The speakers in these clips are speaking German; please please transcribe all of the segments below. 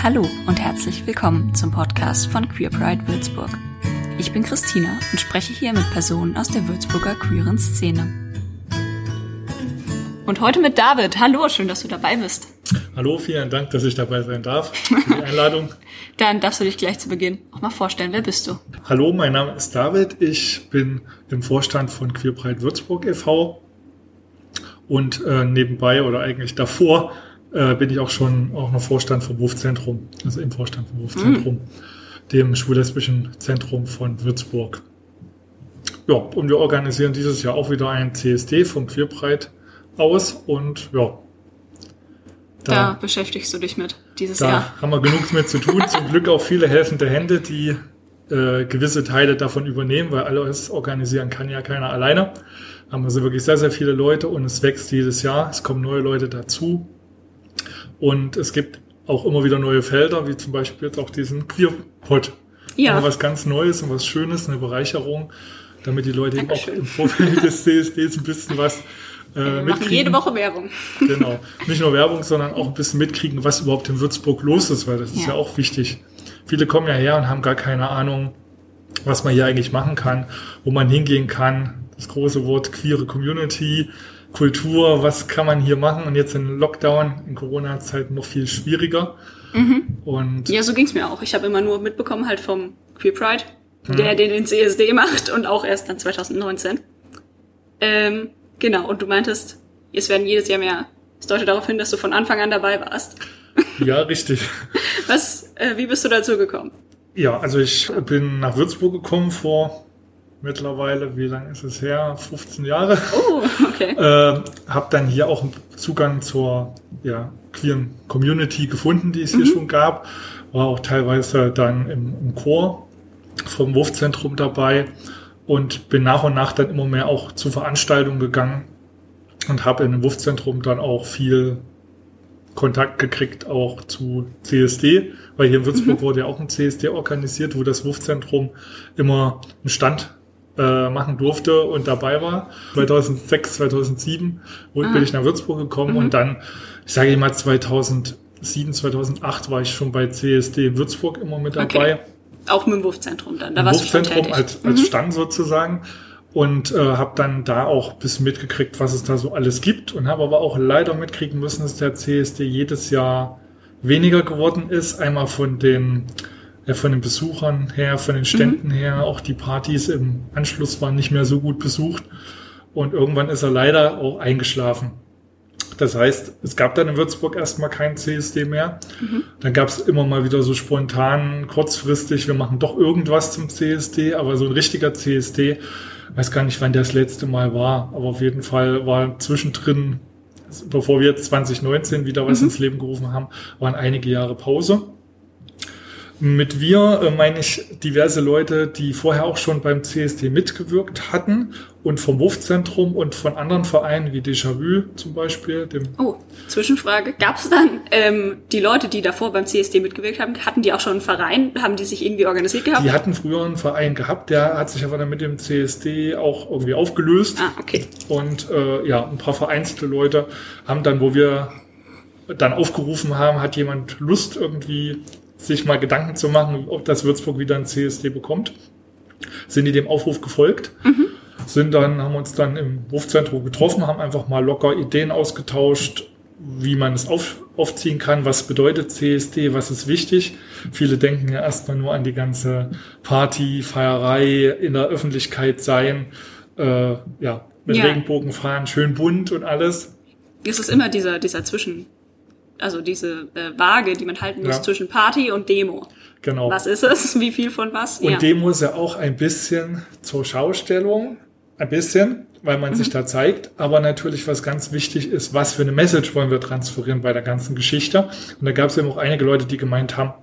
Hallo und herzlich willkommen zum Podcast von Queer Pride Würzburg. Ich bin Christina und spreche hier mit Personen aus der Würzburger queeren Szene. Und heute mit David. Hallo, schön, dass du dabei bist. Hallo, vielen Dank, dass ich dabei sein darf. Für die Einladung. Dann darfst du dich gleich zu Beginn auch mal vorstellen. Wer bist du? Hallo, mein Name ist David. Ich bin im Vorstand von Queer Pride Würzburg e.V. Und äh, nebenbei oder eigentlich davor äh, bin ich auch schon auch noch Vorstand vom Wurfzentrum, also im Vorstand vom Wurfzentrum, mhm. dem schwul-lesbischen Zentrum von Würzburg. Ja, und wir organisieren dieses Jahr auch wieder ein CSD vom Queerbreit aus und ja. Da, da beschäftigst du dich mit dieses da Jahr. haben wir genug mit zu tun. Zum Glück auch viele helfende Hände, die äh, gewisse Teile davon übernehmen, weil alles organisieren kann ja keiner alleine. Haben also wirklich sehr, sehr viele Leute und es wächst jedes Jahr. Es kommen neue Leute dazu. Und es gibt auch immer wieder neue Felder, wie zum Beispiel jetzt auch diesen Queerpot. Ja. was ganz Neues und was Schönes, eine Bereicherung, damit die Leute eben auch im Vorfeld des CSDs ein bisschen was äh, wir machen jede Woche Werbung. Genau. Nicht nur Werbung, sondern auch ein bisschen mitkriegen, was überhaupt in Würzburg los ist, weil das ist ja, ja auch wichtig. Viele kommen ja her und haben gar keine Ahnung, was man hier eigentlich machen kann, wo man hingehen kann. Das große Wort queere Community, Kultur, was kann man hier machen? Und jetzt in Lockdown, in Corona-Zeiten noch viel schwieriger. Mhm. Und ja, so ging es mir auch. Ich habe immer nur mitbekommen halt vom Queer Pride, mhm. der den den CSD macht und auch erst dann 2019. Ähm, genau, und du meintest, es werden jedes Jahr mehr. Es deutet darauf hin, dass du von Anfang an dabei warst. Ja, richtig. Was, äh, wie bist du dazu gekommen? Ja, also ich bin nach Würzburg gekommen vor mittlerweile, wie lange ist es her? 15 Jahre. Oh, okay. äh, hab dann hier auch Zugang zur ja, queeren Community gefunden, die es mhm. hier schon gab. War auch teilweise dann im, im Chor vom Wurfzentrum dabei und bin nach und nach dann immer mehr auch zu Veranstaltungen gegangen und habe in dem Wurfzentrum dann auch viel Kontakt gekriegt auch zu CSD, weil hier in Würzburg mhm. wurde ja auch ein CSD organisiert, wo das Wurfzentrum immer einen Stand äh, machen durfte und dabei war. 2006, 2007 und ah. bin ich nach Würzburg gekommen mhm. und dann, ich sage mal 2007, 2008 war ich schon bei CSD Würzburg immer mit dabei. Okay. Auch mit dem Wurfzentrum dann, da warst Wurfzentrum du als, als mhm. Stand sozusagen und äh, habe dann da auch ein bisschen mitgekriegt, was es da so alles gibt und habe aber auch leider mitkriegen müssen, dass der CSD jedes Jahr weniger geworden ist. Einmal von den von den Besuchern her, von den Ständen mhm. her, auch die Partys im Anschluss waren nicht mehr so gut besucht. Und irgendwann ist er leider auch eingeschlafen. Das heißt, es gab dann in Würzburg erstmal kein CSD mehr. Mhm. Dann gab es immer mal wieder so spontan, kurzfristig, wir machen doch irgendwas zum CSD, aber so ein richtiger CSD, weiß gar nicht, wann der das letzte Mal war, aber auf jeden Fall war zwischendrin, bevor wir jetzt 2019 wieder was mhm. ins Leben gerufen haben, waren einige Jahre Pause. Mit wir äh, meine ich diverse Leute, die vorher auch schon beim CSD mitgewirkt hatten und vom Wurfzentrum und von anderen Vereinen wie Déjà-vu zum Beispiel. Oh, Zwischenfrage. Gab es dann ähm, die Leute, die davor beim CSD mitgewirkt haben, hatten die auch schon einen Verein? Haben die sich irgendwie organisiert gehabt? Die hatten früher einen Verein gehabt, der hat sich aber dann mit dem CSD auch irgendwie aufgelöst. Ah, okay. Und äh, ja, ein paar vereinzelte Leute haben dann, wo wir dann aufgerufen haben, hat jemand Lust irgendwie sich mal Gedanken zu machen, ob das Würzburg wieder ein CSD bekommt. Sind die dem Aufruf gefolgt? Mhm. Sind dann, haben uns dann im Wurfzentrum getroffen, haben einfach mal locker Ideen ausgetauscht, wie man es auf, aufziehen kann, was bedeutet CSD, was ist wichtig. Viele denken ja erstmal nur an die ganze Party, Feierei, in der Öffentlichkeit sein, äh, ja, mit ja. Regenbogen fahren, schön bunt und alles. Es ist immer dieser, dieser Zwischen, also diese äh, Waage, die man halten muss ja. zwischen Party und Demo. Genau. Was ist es? Wie viel von was? Und ja. Demo ist ja auch ein bisschen zur Schaustellung, ein bisschen, weil man mhm. sich da zeigt, aber natürlich, was ganz wichtig ist, was für eine Message wollen wir transferieren bei der ganzen Geschichte. Und da gab es eben auch einige Leute, die gemeint haben,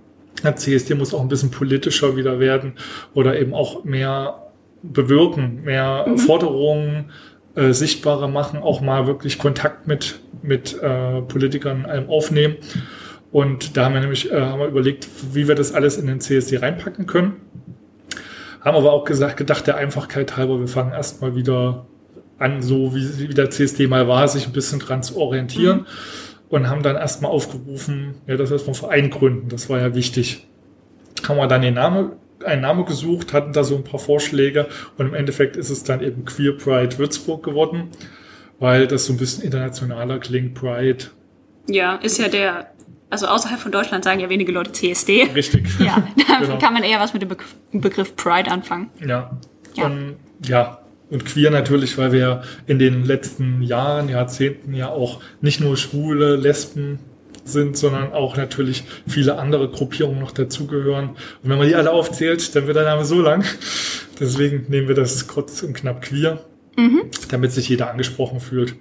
der CSD muss auch ein bisschen politischer wieder werden oder eben auch mehr bewirken, mehr mhm. Forderungen äh, sichtbarer machen, auch mal wirklich Kontakt mit, mit äh, Politikern ähm, aufnehmen. Und da haben wir nämlich äh, haben wir überlegt, wie wir das alles in den CSD reinpacken können. Haben aber auch gesagt, gedacht, der Einfachkeit halber, wir fangen erstmal wieder an, so wie, wie der CSD mal war, sich ein bisschen dran zu orientieren. und haben dann erstmal aufgerufen, ja, das heißt vom Verein gründen. Das war ja wichtig. Haben wir dann den Namen, einen Namen gesucht, hatten da so ein paar Vorschläge und im Endeffekt ist es dann eben Queer Pride Würzburg geworden, weil das so ein bisschen internationaler klingt, Pride. Ja, ist ja der, also außerhalb von Deutschland sagen ja wenige Leute CSD. Richtig. Ja, da genau. kann man eher was mit dem Begriff, Begriff Pride anfangen. Ja. ja. Und, ja, und queer natürlich, weil wir in den letzten Jahren, Jahrzehnten ja auch nicht nur Schwule, Lesben sind, sondern auch natürlich viele andere Gruppierungen noch dazugehören. Und wenn man die alle aufzählt, dann wird der Name so lang. Deswegen nehmen wir das kurz und knapp queer, mhm. damit sich jeder angesprochen fühlt.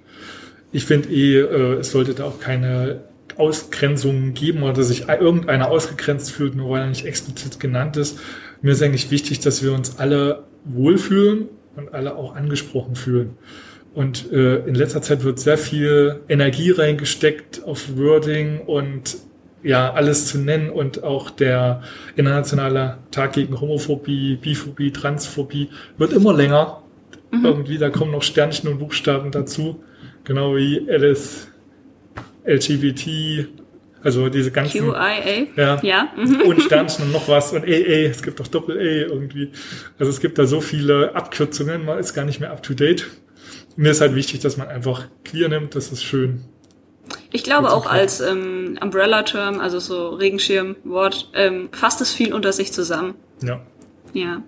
Ich finde eh, äh, es sollte da auch keine Ausgrenzungen geben oder dass sich irgendeiner ausgegrenzt fühlt, nur weil er nicht explizit genannt ist. Mir ist eigentlich wichtig, dass wir uns alle wohlfühlen und alle auch angesprochen fühlen. Und äh, in letzter Zeit wird sehr viel Energie reingesteckt auf Wording und ja, alles zu nennen und auch der internationale Tag gegen Homophobie, Biphobie, Transphobie wird immer länger. Mhm. Irgendwie, da kommen noch Sternchen und Buchstaben dazu. Genau wie LS, LGBT, also diese ganzen. QIA? Ja. ja. Und Sternchen und noch was und AA, es gibt auch Doppel-A irgendwie. Also es gibt da so viele Abkürzungen, man ist gar nicht mehr up to date. Mir ist halt wichtig, dass man einfach queer nimmt, das ist schön. Ich glaube auch als ähm, Umbrella-Term, also so Regenschirmwort, ähm, fasst es viel unter sich zusammen. Ja. Ja.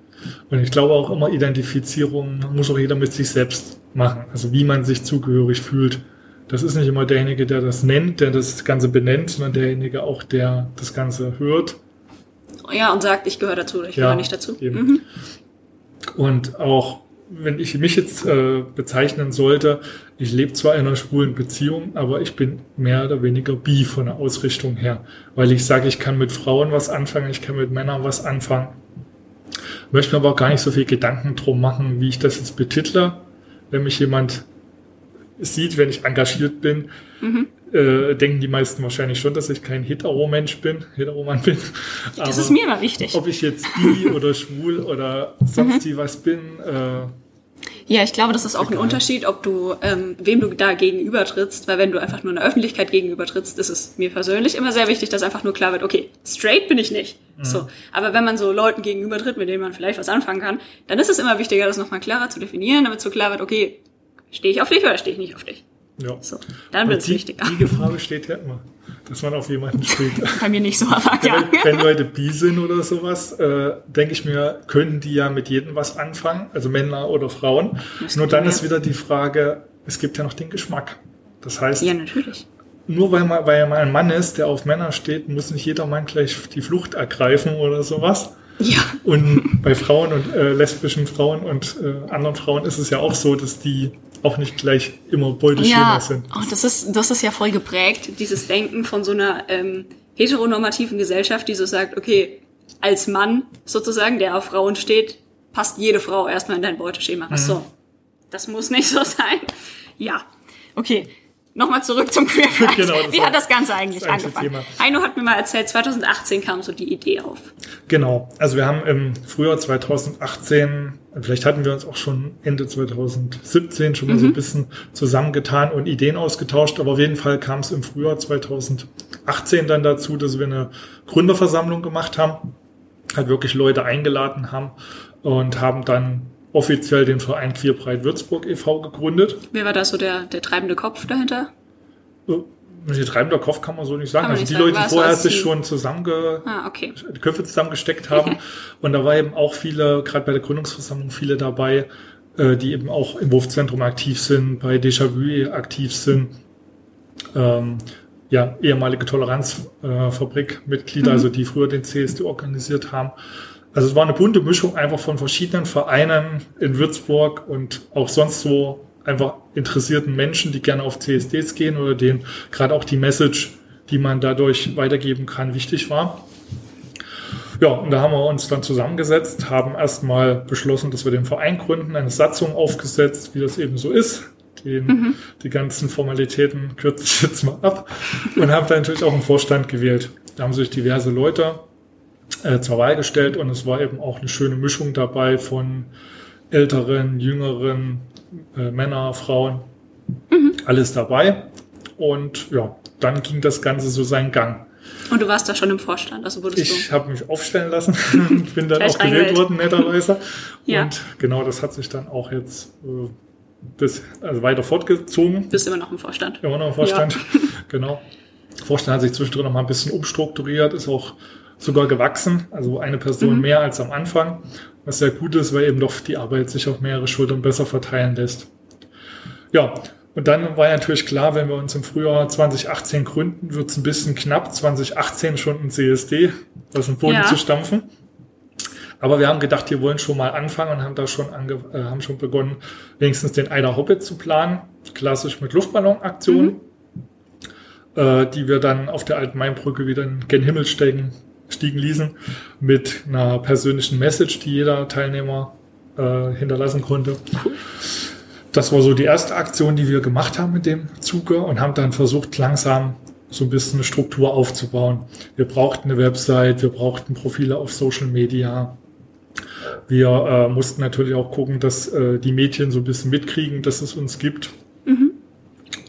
Und ich glaube auch immer Identifizierung muss auch jeder mit sich selbst machen. Also wie man sich zugehörig fühlt. Das ist nicht immer derjenige, der das nennt, der das Ganze benennt, sondern derjenige auch, der das Ganze hört. Ja, und sagt, ich gehöre dazu oder ich gehöre nicht dazu. Mhm. Und auch, wenn ich mich jetzt äh, bezeichnen sollte, ich lebe zwar in einer schwulen Beziehung, aber ich bin mehr oder weniger bi von der Ausrichtung her. Weil ich sage, ich kann mit Frauen was anfangen, ich kann mit Männern was anfangen. Möchte mir aber auch gar nicht so viel Gedanken drum machen, wie ich das jetzt betitle. Wenn mich jemand sieht, wenn ich engagiert bin, mhm. äh, denken die meisten wahrscheinlich schon, dass ich kein Hetero-Mensch bin, Heteroman bin. Das Aber ist mir immer wichtig. Ob ich jetzt bi oder schwul oder sonst mhm. was bin. Äh, ja, ich glaube, das ist auch egal. ein Unterschied, ob du, ähm, wem du da gegenübertrittst, weil wenn du einfach nur in der Öffentlichkeit gegenübertrittst, ist es mir persönlich immer sehr wichtig, dass einfach nur klar wird, okay, straight bin ich nicht. Mhm. So. Aber wenn man so Leuten gegenübertritt, mit denen man vielleicht was anfangen kann, dann ist es immer wichtiger, das nochmal klarer zu definieren, damit so klar wird, okay, stehe ich auf dich oder stehe ich nicht auf dich? Ja. So, dann wird es wichtig. Die Gefahr besteht ja immer, dass man auf jemanden steht. Bei mir nicht so, aber ja. Wenn, wenn Leute bi sind oder sowas, äh, denke ich mir, können die ja mit jedem was anfangen, also Männer oder Frauen. Nur dann ist wieder die Frage, es gibt ja noch den Geschmack. Das heißt, ja, natürlich. nur weil man, weil man ein Mann ist, der auf Männer steht, muss nicht jeder Mann gleich die Flucht ergreifen oder sowas. Ja. Und bei Frauen und äh, lesbischen Frauen und äh, anderen Frauen ist es ja auch so, dass die auch nicht gleich immer Beuteschema ja. sind. Oh, das ist, das ist ja voll geprägt, dieses Denken von so einer ähm, heteronormativen Gesellschaft, die so sagt, okay, als Mann sozusagen, der auf Frauen steht, passt jede Frau erstmal in dein Beuteschema. Ach so, mhm. das muss nicht so sein. Ja, okay. Nochmal zurück zum Queer Pride. Genau, Wie hat das Ganze eigentlich das angefangen? Thema. Heino hat mir mal erzählt, 2018 kam so die Idee auf. Genau. Also wir haben im Frühjahr 2018, vielleicht hatten wir uns auch schon Ende 2017 schon mal mhm. so ein bisschen zusammengetan und Ideen ausgetauscht, aber auf jeden Fall kam es im Frühjahr 2018 dann dazu, dass wir eine Gründerversammlung gemacht haben, halt wirklich Leute eingeladen haben und haben dann offiziell den Verein Queerbreit Würzburg e.V. gegründet. Wer war da so der, der treibende Kopf dahinter? Äh, der treibende Kopf kann man so nicht sagen. Also die sagen. Leute, die vorher sich schon zusammenge ah, okay. die Köpfe zusammengesteckt haben. und da war eben auch viele, gerade bei der Gründungsversammlung, viele dabei, äh, die eben auch im Wurfzentrum aktiv sind, bei Déjà-vu aktiv sind. Ähm, ja, ehemalige Toleranzfabrik-Mitglieder, äh, mhm. also die früher den CSD organisiert haben. Also es war eine bunte Mischung einfach von verschiedenen Vereinen in Würzburg und auch sonst so einfach interessierten Menschen, die gerne auf CSDs gehen oder denen gerade auch die Message, die man dadurch weitergeben kann, wichtig war. Ja, und da haben wir uns dann zusammengesetzt, haben erstmal beschlossen, dass wir den Verein gründen, eine Satzung aufgesetzt, wie das eben so ist. Den, mhm. Die ganzen Formalitäten kürze ich jetzt mal ab und haben dann natürlich auch einen Vorstand gewählt. Da haben sich diverse Leute äh, zur Wahl gestellt und es war eben auch eine schöne Mischung dabei von älteren, jüngeren, äh, Männer, Frauen, mhm. alles dabei. Und ja, dann ging das Ganze so seinen Gang. Und du warst da schon im Vorstand, also wurdest ich du. habe mich aufstellen lassen, bin dann auch gewählt worden, netterweise. ja. Und genau, das hat sich dann auch jetzt äh, bis, also weiter fortgezogen. Bist immer noch im Vorstand. Immer noch im Vorstand, ja. genau. Vorstand hat sich zwischendrin noch mal ein bisschen umstrukturiert, ist auch sogar gewachsen, also eine Person mhm. mehr als am Anfang, was sehr gut ist, weil eben doch die Arbeit sich auf mehrere Schultern besser verteilen lässt. Ja, und dann war natürlich klar, wenn wir uns im Frühjahr 2018 gründen, wird es ein bisschen knapp, 2018 schon ein CSD, was im Boden ja. zu stampfen. Aber wir haben gedacht, wir wollen schon mal anfangen und haben da schon, ange äh, haben schon begonnen, wenigstens den Eider Hobbit zu planen, klassisch mit Luftballonaktionen, mhm. äh, die wir dann auf der alten Mainbrücke wieder in gen Himmel steigen, stiegen ließen, mit einer persönlichen Message, die jeder Teilnehmer äh, hinterlassen konnte. Cool. Das war so die erste Aktion, die wir gemacht haben mit dem Zuge und haben dann versucht, langsam so ein bisschen eine Struktur aufzubauen. Wir brauchten eine Website, wir brauchten Profile auf Social Media. Wir äh, mussten natürlich auch gucken, dass äh, die Medien so ein bisschen mitkriegen, dass es uns gibt. Mhm.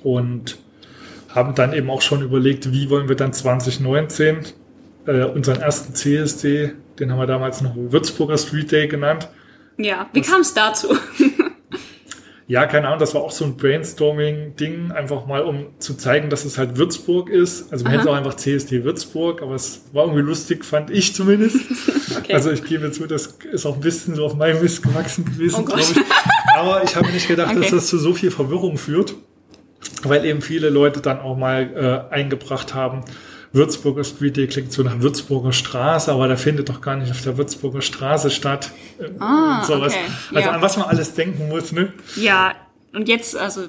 Und haben dann eben auch schon überlegt, wie wollen wir dann 2019 äh, unseren ersten CSD, den haben wir damals noch Würzburger Street Day genannt. Ja, wie kam es dazu? Ja, keine Ahnung, das war auch so ein Brainstorming-Ding, einfach mal, um zu zeigen, dass es halt Würzburg ist. Also man Aha. hätte auch einfach CSD Würzburg, aber es war irgendwie lustig, fand ich zumindest. okay. Also ich gebe zu, das ist auch ein bisschen so auf meinem Mist gewachsen gewesen, oh glaube ich. Aber ich habe nicht gedacht, okay. dass das zu so viel Verwirrung führt, weil eben viele Leute dann auch mal äh, eingebracht haben, Würzburger Street Day klingt so nach Würzburger Straße, aber der findet doch gar nicht auf der Würzburger Straße statt. Ah, sowas. Okay. Also ja. an was man alles denken muss, ne? Ja, und jetzt, also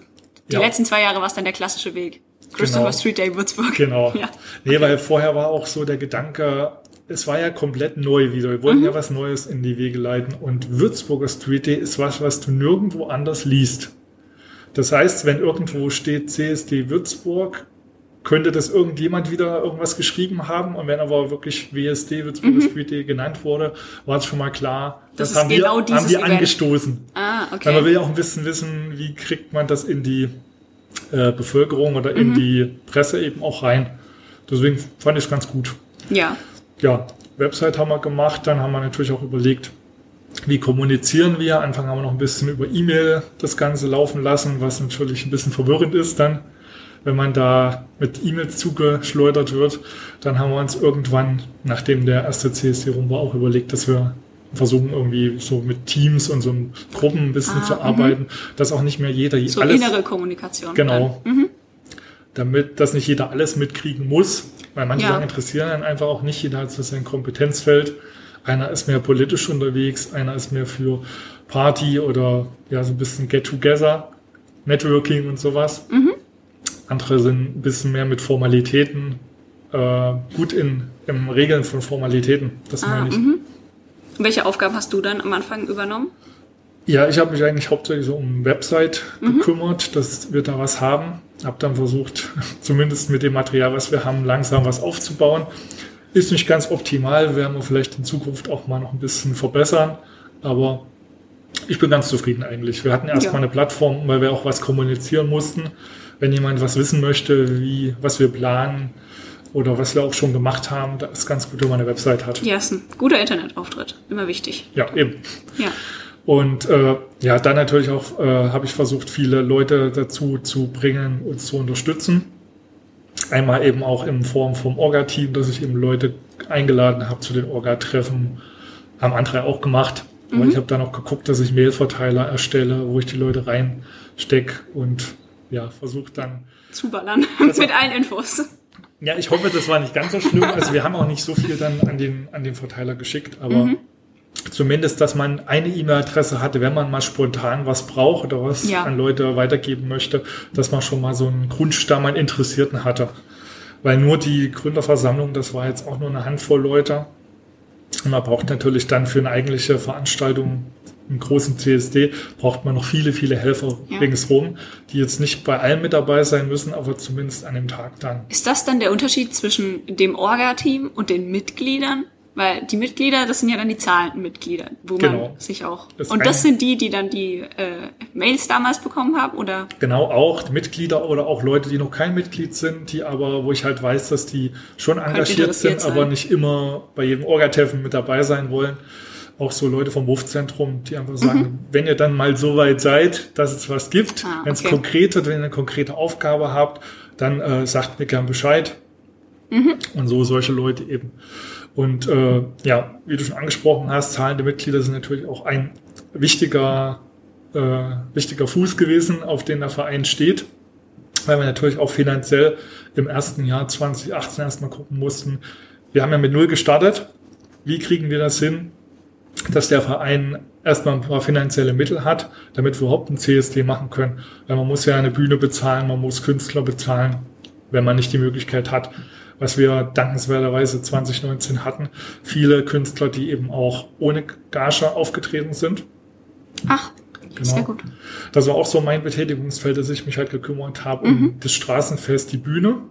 die ja. letzten zwei Jahre war es dann der klassische Weg. Christopher genau. Street Day Würzburg. Genau. Ja. Nee, weil vorher war auch so der Gedanke, es war ja komplett neu wieder. Wir wollten mhm. ja was Neues in die Wege leiten. Und Würzburger Street Day ist was, was du nirgendwo anders liest. Das heißt, wenn irgendwo steht CSD Würzburg, könnte das irgendjemand wieder irgendwas geschrieben haben. Und wenn aber wirklich WSD, Würzburger mhm. Street Day genannt wurde, war es schon mal klar, das, das haben, genau wir, haben wir angestoßen. Ah, okay. Weil man will ja auch ein bisschen wissen, wie kriegt man das in die äh, Bevölkerung oder in mhm. die Presse eben auch rein. Deswegen fand ich es ganz gut. Ja. Ja, Website haben wir gemacht, dann haben wir natürlich auch überlegt, wie kommunizieren wir. Anfang haben wir noch ein bisschen über E-Mail das Ganze laufen lassen, was natürlich ein bisschen verwirrend ist dann wenn man da mit E-Mails zugeschleudert wird, dann haben wir uns irgendwann, nachdem der erste CSD rum war, auch überlegt, dass wir versuchen irgendwie so mit Teams und so Gruppen ein bisschen ah, zu mhm. arbeiten, dass auch nicht mehr jeder so alles... innere Kommunikation. Genau. Mhm. Damit, dass nicht jeder alles mitkriegen muss, weil manche ja. Sachen interessieren dann einfach auch nicht, jeder hat so sein Kompetenzfeld. Einer ist mehr politisch unterwegs, einer ist mehr für Party oder ja so ein bisschen Get-Together, Networking und sowas. Mhm. Andere sind ein bisschen mehr mit Formalitäten, äh, gut in, im Regeln von Formalitäten. Das ah, meine ich. Mhm. Welche Aufgaben hast du dann am Anfang übernommen? Ja, ich habe mich eigentlich hauptsächlich so um Website mhm. gekümmert, dass wir da was haben. Habe dann versucht, zumindest mit dem Material, was wir haben, langsam was aufzubauen. Ist nicht ganz optimal, werden wir vielleicht in Zukunft auch mal noch ein bisschen verbessern. Aber ich bin ganz zufrieden eigentlich. Wir hatten erstmal ja. eine Plattform, weil wir auch was kommunizieren mussten wenn jemand was wissen möchte, wie, was wir planen oder was wir auch schon gemacht haben, da ist ganz gut, wenn man eine Website hat. Ja, ist ein guter Internetauftritt. Immer wichtig. Ja, eben. Ja. Und äh, ja, dann natürlich auch äh, habe ich versucht, viele Leute dazu zu bringen, uns zu unterstützen. Einmal eben auch in Form vom Orga-Team, dass ich eben Leute eingeladen habe zu den Orga-Treffen. Haben andere auch gemacht. Mhm. Aber ich habe dann auch geguckt, dass ich Mailverteiler erstelle, wo ich die Leute reinstecke und ja, versucht dann. Zuballern mit allen Infos. Ja, ich hoffe, das war nicht ganz so schlimm. Also wir haben auch nicht so viel dann an den, an den Verteiler geschickt, aber mhm. zumindest, dass man eine E-Mail-Adresse hatte, wenn man mal spontan was braucht oder was ja. an Leute weitergeben möchte, dass man schon mal so einen Grundstamm an Interessierten hatte. Weil nur die Gründerversammlung, das war jetzt auch nur eine Handvoll Leute. Und man braucht natürlich dann für eine eigentliche Veranstaltung im großen CSD braucht man noch viele, viele Helfer ja. ringsherum, die jetzt nicht bei allen mit dabei sein müssen, aber zumindest an dem Tag dann. Ist das dann der Unterschied zwischen dem Orga-Team und den Mitgliedern? Weil die Mitglieder, das sind ja dann die zahlenden Mitglieder, wo genau. man sich auch. Das und das sind die, die dann die äh, Mails damals bekommen haben, oder? Genau, auch Mitglieder oder auch Leute, die noch kein Mitglied sind, die aber, wo ich halt weiß, dass die schon engagiert sind, sein. aber nicht immer bei jedem Orgatreffen mit dabei sein wollen. Auch so Leute vom Wurfzentrum, die einfach sagen, mhm. wenn ihr dann mal so weit seid, dass es was gibt, ah, wenn es okay. konkrete, wenn ihr eine konkrete Aufgabe habt, dann äh, sagt mir gern Bescheid. Mhm. Und so solche Leute eben. Und äh, ja, wie du schon angesprochen hast, zahlende Mitglieder sind natürlich auch ein wichtiger, äh, wichtiger Fuß gewesen, auf den der Verein steht, weil wir natürlich auch finanziell im ersten Jahr 2018 erstmal gucken mussten. Wir haben ja mit Null gestartet. Wie kriegen wir das hin, dass der Verein erstmal ein paar finanzielle Mittel hat, damit wir überhaupt ein CSD machen können? Weil man muss ja eine Bühne bezahlen, man muss Künstler bezahlen, wenn man nicht die Möglichkeit hat was wir dankenswerterweise 2019 hatten. Viele Künstler, die eben auch ohne Gage aufgetreten sind. Ach, genau. sehr gut. Das war auch so mein Betätigungsfeld, dass ich mich halt gekümmert habe mhm. um das Straßenfest, die Bühne.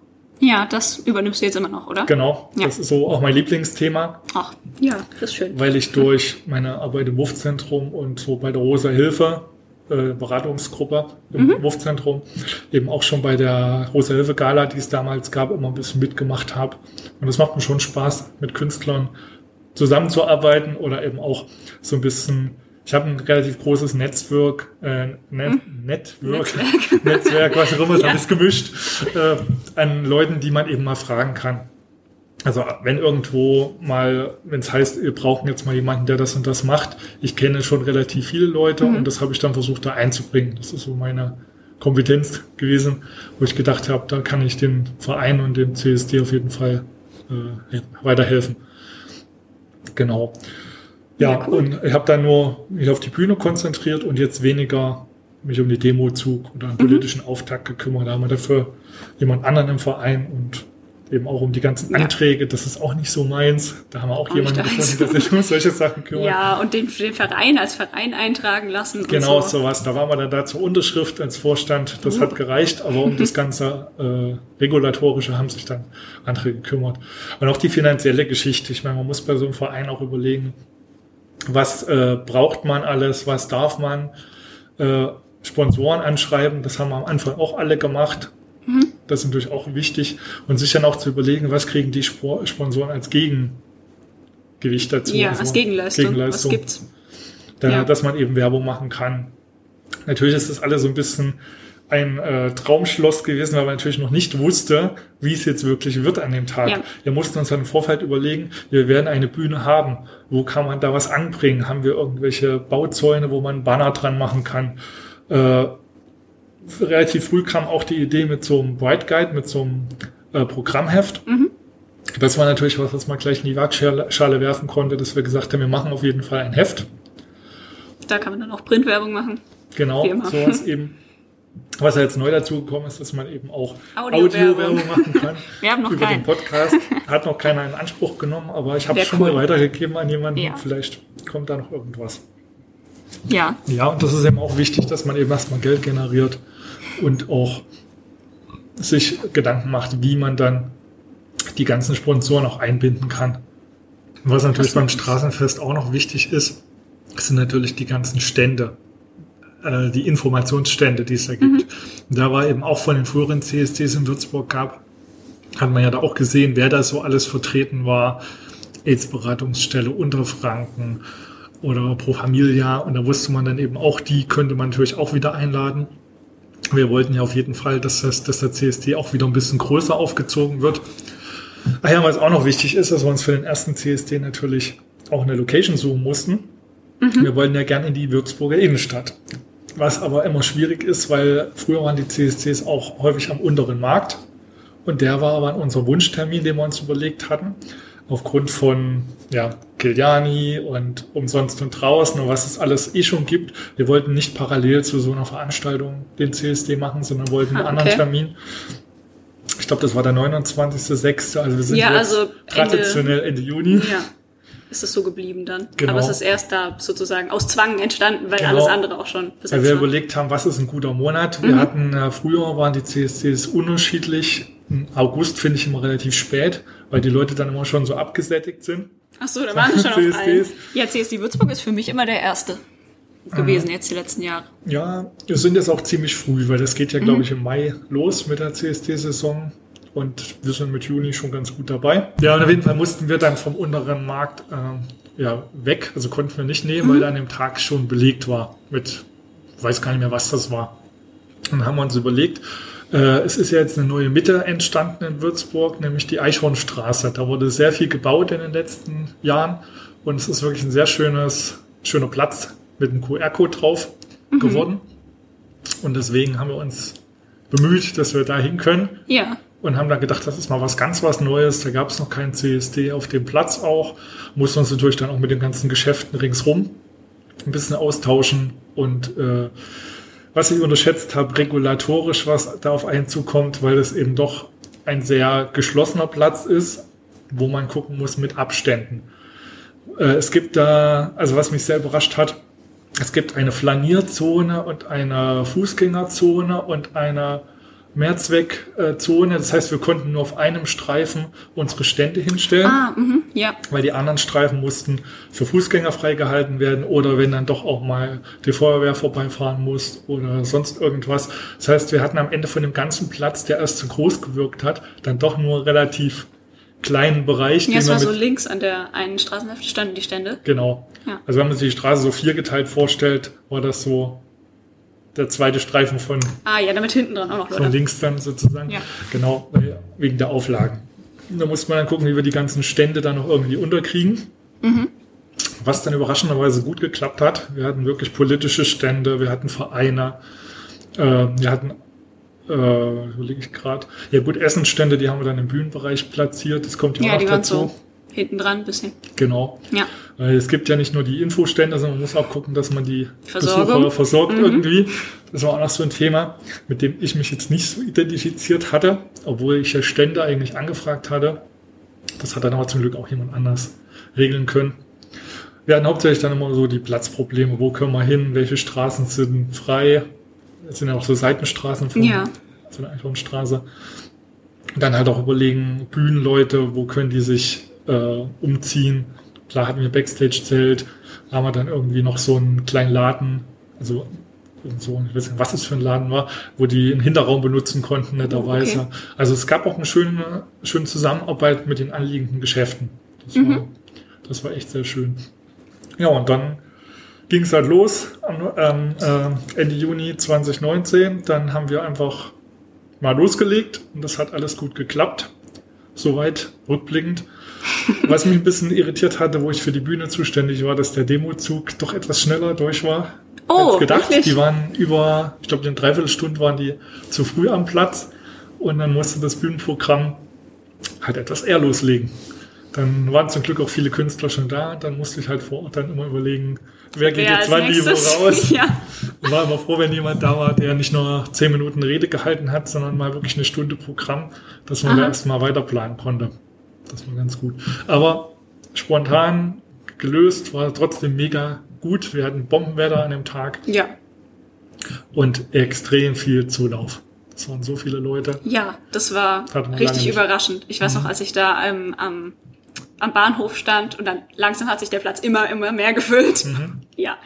Ja, das übernimmst du jetzt immer noch, oder? Genau. Ja. Das ist so auch mein Lieblingsthema. Ach, ja, das ist schön. Weil ich durch meine Arbeit im Wurfzentrum und so bei der Rosa Hilfe äh, Beratungsgruppe im mhm. Wurfzentrum, eben auch schon bei der Rosa Hilfe Gala, die es damals gab, immer ein bisschen mitgemacht habe. Und das macht mir schon Spaß, mit Künstlern zusammenzuarbeiten oder eben auch so ein bisschen ich habe ein relativ großes Netzwerk, äh, Net, hm? Network, Netzwerk, Netzwerk was auch immer, ja. alles gemischt, äh, an Leuten, die man eben mal fragen kann. Also wenn irgendwo mal, wenn es heißt, wir brauchen jetzt mal jemanden, der das und das macht, ich kenne schon relativ viele Leute mhm. und das habe ich dann versucht da einzubringen. Das ist so meine Kompetenz gewesen, wo ich gedacht habe, da kann ich dem Verein und dem CSD auf jeden Fall äh, weiterhelfen. Genau. Ja, ja cool. und ich habe dann nur mich auf die Bühne konzentriert und jetzt weniger mich um die Demozug oder einen mhm. politischen Auftakt gekümmert. Da haben wir dafür jemand anderen im Verein und eben auch um die ganzen Anträge, das ist auch nicht so meins. Da haben wir auch, auch jemanden gefunden, der sich um solche Sachen kümmert. Ja, und den, den Verein als Verein eintragen lassen. Genau, so. sowas. Da waren wir dann da zur Unterschrift als Vorstand. Das uh. hat gereicht, aber um das ganze äh, Regulatorische haben sich dann andere gekümmert. Und auch die finanzielle Geschichte. Ich meine, man muss bei so einem Verein auch überlegen, was äh, braucht man alles, was darf man. Äh, Sponsoren anschreiben, das haben wir am Anfang auch alle gemacht Mhm. Das ist natürlich auch wichtig. Und sich dann auch zu überlegen, was kriegen die Sponsoren als Gegengewicht dazu. Ja, also als Gegenleistung. Gegenleistung. Was gibt's? Da, ja. Dass man eben Werbung machen kann. Natürlich ist das alles so ein bisschen ein äh, Traumschloss gewesen, weil man natürlich noch nicht wusste, wie es jetzt wirklich wird an dem Tag. Ja. Wir mussten uns dann im Vorfeld überlegen, wir werden eine Bühne haben. Wo kann man da was anbringen? Haben wir irgendwelche Bauzäune, wo man Banner dran machen kann? Äh, relativ früh kam auch die Idee mit so einem White Guide, mit so einem äh, Programmheft. Mhm. Das war natürlich was, was man gleich in die Waagschale werfen konnte, dass wir gesagt haben, wir machen auf jeden Fall ein Heft. Da kann man dann auch Printwerbung machen. Genau, sowas eben. Was ja jetzt neu dazu gekommen ist, dass man eben auch Audio-Werbung Audio machen kann. Wir haben noch über keinen. den Podcast. Hat noch keiner in Anspruch genommen, aber ich habe es schon cool. mal weitergegeben an jemanden. Ja. Vielleicht kommt da noch irgendwas. Ja. Ja, und das ist eben auch wichtig, dass man eben erstmal Geld generiert und auch sich Gedanken macht, wie man dann die ganzen Sponsoren auch einbinden kann. Was natürlich beim Straßenfest auch noch wichtig ist, sind natürlich die ganzen Stände, äh, die Informationsstände, die es da gibt. Mhm. Da war eben auch von den früheren CSDs in Würzburg gab, hat man ja da auch gesehen, wer da so alles vertreten war. AIDS-Beratungsstelle Unterfranken oder Pro Familia. Und da wusste man dann eben auch, die könnte man natürlich auch wieder einladen. Wir wollten ja auf jeden Fall, dass, das, dass der CSD auch wieder ein bisschen größer aufgezogen wird. Ach ja, was auch noch wichtig ist, dass wir uns für den ersten CSD natürlich auch eine Location suchen mussten. Mhm. Wir wollten ja gerne in die Würzburger Innenstadt. Was aber immer schwierig ist, weil früher waren die CSDs auch häufig am unteren Markt. Und der war aber unser Wunschtermin, den wir uns überlegt hatten aufgrund von ja, Giuliani und umsonst und draußen und was es alles eh schon gibt. Wir wollten nicht parallel zu so einer Veranstaltung den CSD machen, sondern wollten einen ah, okay. anderen Termin. Ich glaube, das war der 29.06. Also wir sind ja, jetzt also traditionell Ende, Ende Juni. Ja. Ist es so geblieben dann. Genau. Aber es ist erst da sozusagen aus Zwang entstanden, weil genau. alles andere auch schon besetzt Weil wir war. überlegt haben, was ist ein guter Monat. Wir mhm. hatten, äh, früher waren die CSDs unterschiedlich. August finde ich immer relativ spät weil die Leute dann immer schon so abgesättigt sind. Ach so, da waren wir schon auf allen. Ja, CSD Würzburg ist für mich immer der erste gewesen, jetzt die letzten Jahre. Ja, wir sind jetzt auch ziemlich früh, weil das geht ja, mhm. glaube ich, im Mai los mit der CSD-Saison. Und wir sind mit Juni schon ganz gut dabei. Ja, und auf jeden Fall mussten wir dann vom unteren Markt äh, ja, weg. Also konnten wir nicht nehmen, mhm. weil an dem Tag schon belegt war mit, weiß gar nicht mehr, was das war. Und dann haben wir uns überlegt, äh, es ist ja jetzt eine neue Mitte entstanden in Würzburg, nämlich die Eichhornstraße. Da wurde sehr viel gebaut in den letzten Jahren und es ist wirklich ein sehr schönes, schöner Platz mit einem QR-Code drauf mhm. geworden. Und deswegen haben wir uns bemüht, dass wir da hin können. Ja und haben dann gedacht, das ist mal was ganz was Neues. Da gab es noch keinen CSD auf dem Platz auch. Mussten uns natürlich dann auch mit den ganzen Geschäften ringsrum ein bisschen austauschen und äh, was ich unterschätzt habe, regulatorisch, was da auf einen zukommt, weil es eben doch ein sehr geschlossener Platz ist, wo man gucken muss mit Abständen. Äh, es gibt da, also was mich sehr überrascht hat, es gibt eine Flanierzone und eine Fußgängerzone und eine Mehrzweckzone. Das heißt, wir konnten nur auf einem Streifen unsere Stände hinstellen. Ah, mh, ja. Weil die anderen Streifen mussten für Fußgänger freigehalten werden oder wenn dann doch auch mal die Feuerwehr vorbeifahren muss oder sonst irgendwas. Das heißt, wir hatten am Ende von dem ganzen Platz, der erst zu groß gewirkt hat, dann doch nur relativ kleinen Bereich. Ja, es war so links an der einen Straßenhälfte standen die Stände. Genau. Ja. Also wenn man sich die Straße so viergeteilt vorstellt, war das so der zweite Streifen von. Ah ja, damit hinten dran auch noch. Von links dann sozusagen. Ja. Genau, wegen der Auflagen. Da muss man dann gucken, wie wir die ganzen Stände dann noch irgendwie unterkriegen. Mhm. Was dann überraschenderweise gut geklappt hat. Wir hatten wirklich politische Stände, wir hatten Vereine, äh, wir hatten, äh, überlege ich gerade, ja gut, Essensstände, die haben wir dann im Bühnenbereich platziert. Das kommt ja, ja auch noch dazu. So hinten dran ein bisschen. Genau. Ja. Weil es gibt ja nicht nur die Infostände, sondern man muss auch gucken, dass man die Versorgung. Besucher versorgt mhm. irgendwie. Das war auch noch so ein Thema, mit dem ich mich jetzt nicht so identifiziert hatte, obwohl ich ja Stände eigentlich angefragt hatte. Das hat dann aber zum Glück auch jemand anders regeln können. Wir hatten hauptsächlich dann immer so die Platzprobleme. Wo können wir hin? Welche Straßen sind frei? Es sind ja auch so Seitenstraßen von, ja. von der Eichhornstraße. Dann halt auch überlegen, Bühnenleute, wo können die sich äh, umziehen. Klar hatten wir Backstage-Zelt, haben wir dann irgendwie noch so einen kleinen Laden, also so, ich weiß nicht, was es für ein Laden war, wo die einen Hinterraum benutzen konnten, netterweise. Okay. Also es gab auch eine schöne, schöne Zusammenarbeit mit den anliegenden Geschäften. Das, mhm. war, das war echt sehr schön. Ja, und dann ging es halt los am ähm, äh, Ende Juni 2019. Dann haben wir einfach mal losgelegt und das hat alles gut geklappt. Soweit rückblickend. Was mich ein bisschen irritiert hatte, wo ich für die Bühne zuständig war, dass der Demozug doch etwas schneller durch war. Oh, als gedacht. Wirklich? Die waren über, ich glaube, in Dreiviertelstunde waren die zu früh am Platz und dann musste das Bühnenprogramm halt etwas eher loslegen. Dann waren zum Glück auch viele Künstler schon da. Dann musste ich halt vor Ort dann immer überlegen, wer geht wer jetzt wann die raus. ja. Und war immer froh, wenn jemand da war, der nicht nur zehn Minuten Rede gehalten hat, sondern mal wirklich eine Stunde Programm, dass man Aha. da erstmal weiter planen konnte. Das war ganz gut. Aber spontan gelöst, war trotzdem mega gut. Wir hatten Bombenwetter an dem Tag. Ja. Und extrem viel Zulauf. Das waren so viele Leute. Ja, das war richtig überraschend. Ich weiß mhm. noch, als ich da ähm, am, am Bahnhof stand und dann langsam hat sich der Platz immer, immer mehr gefüllt. Mhm. Ja.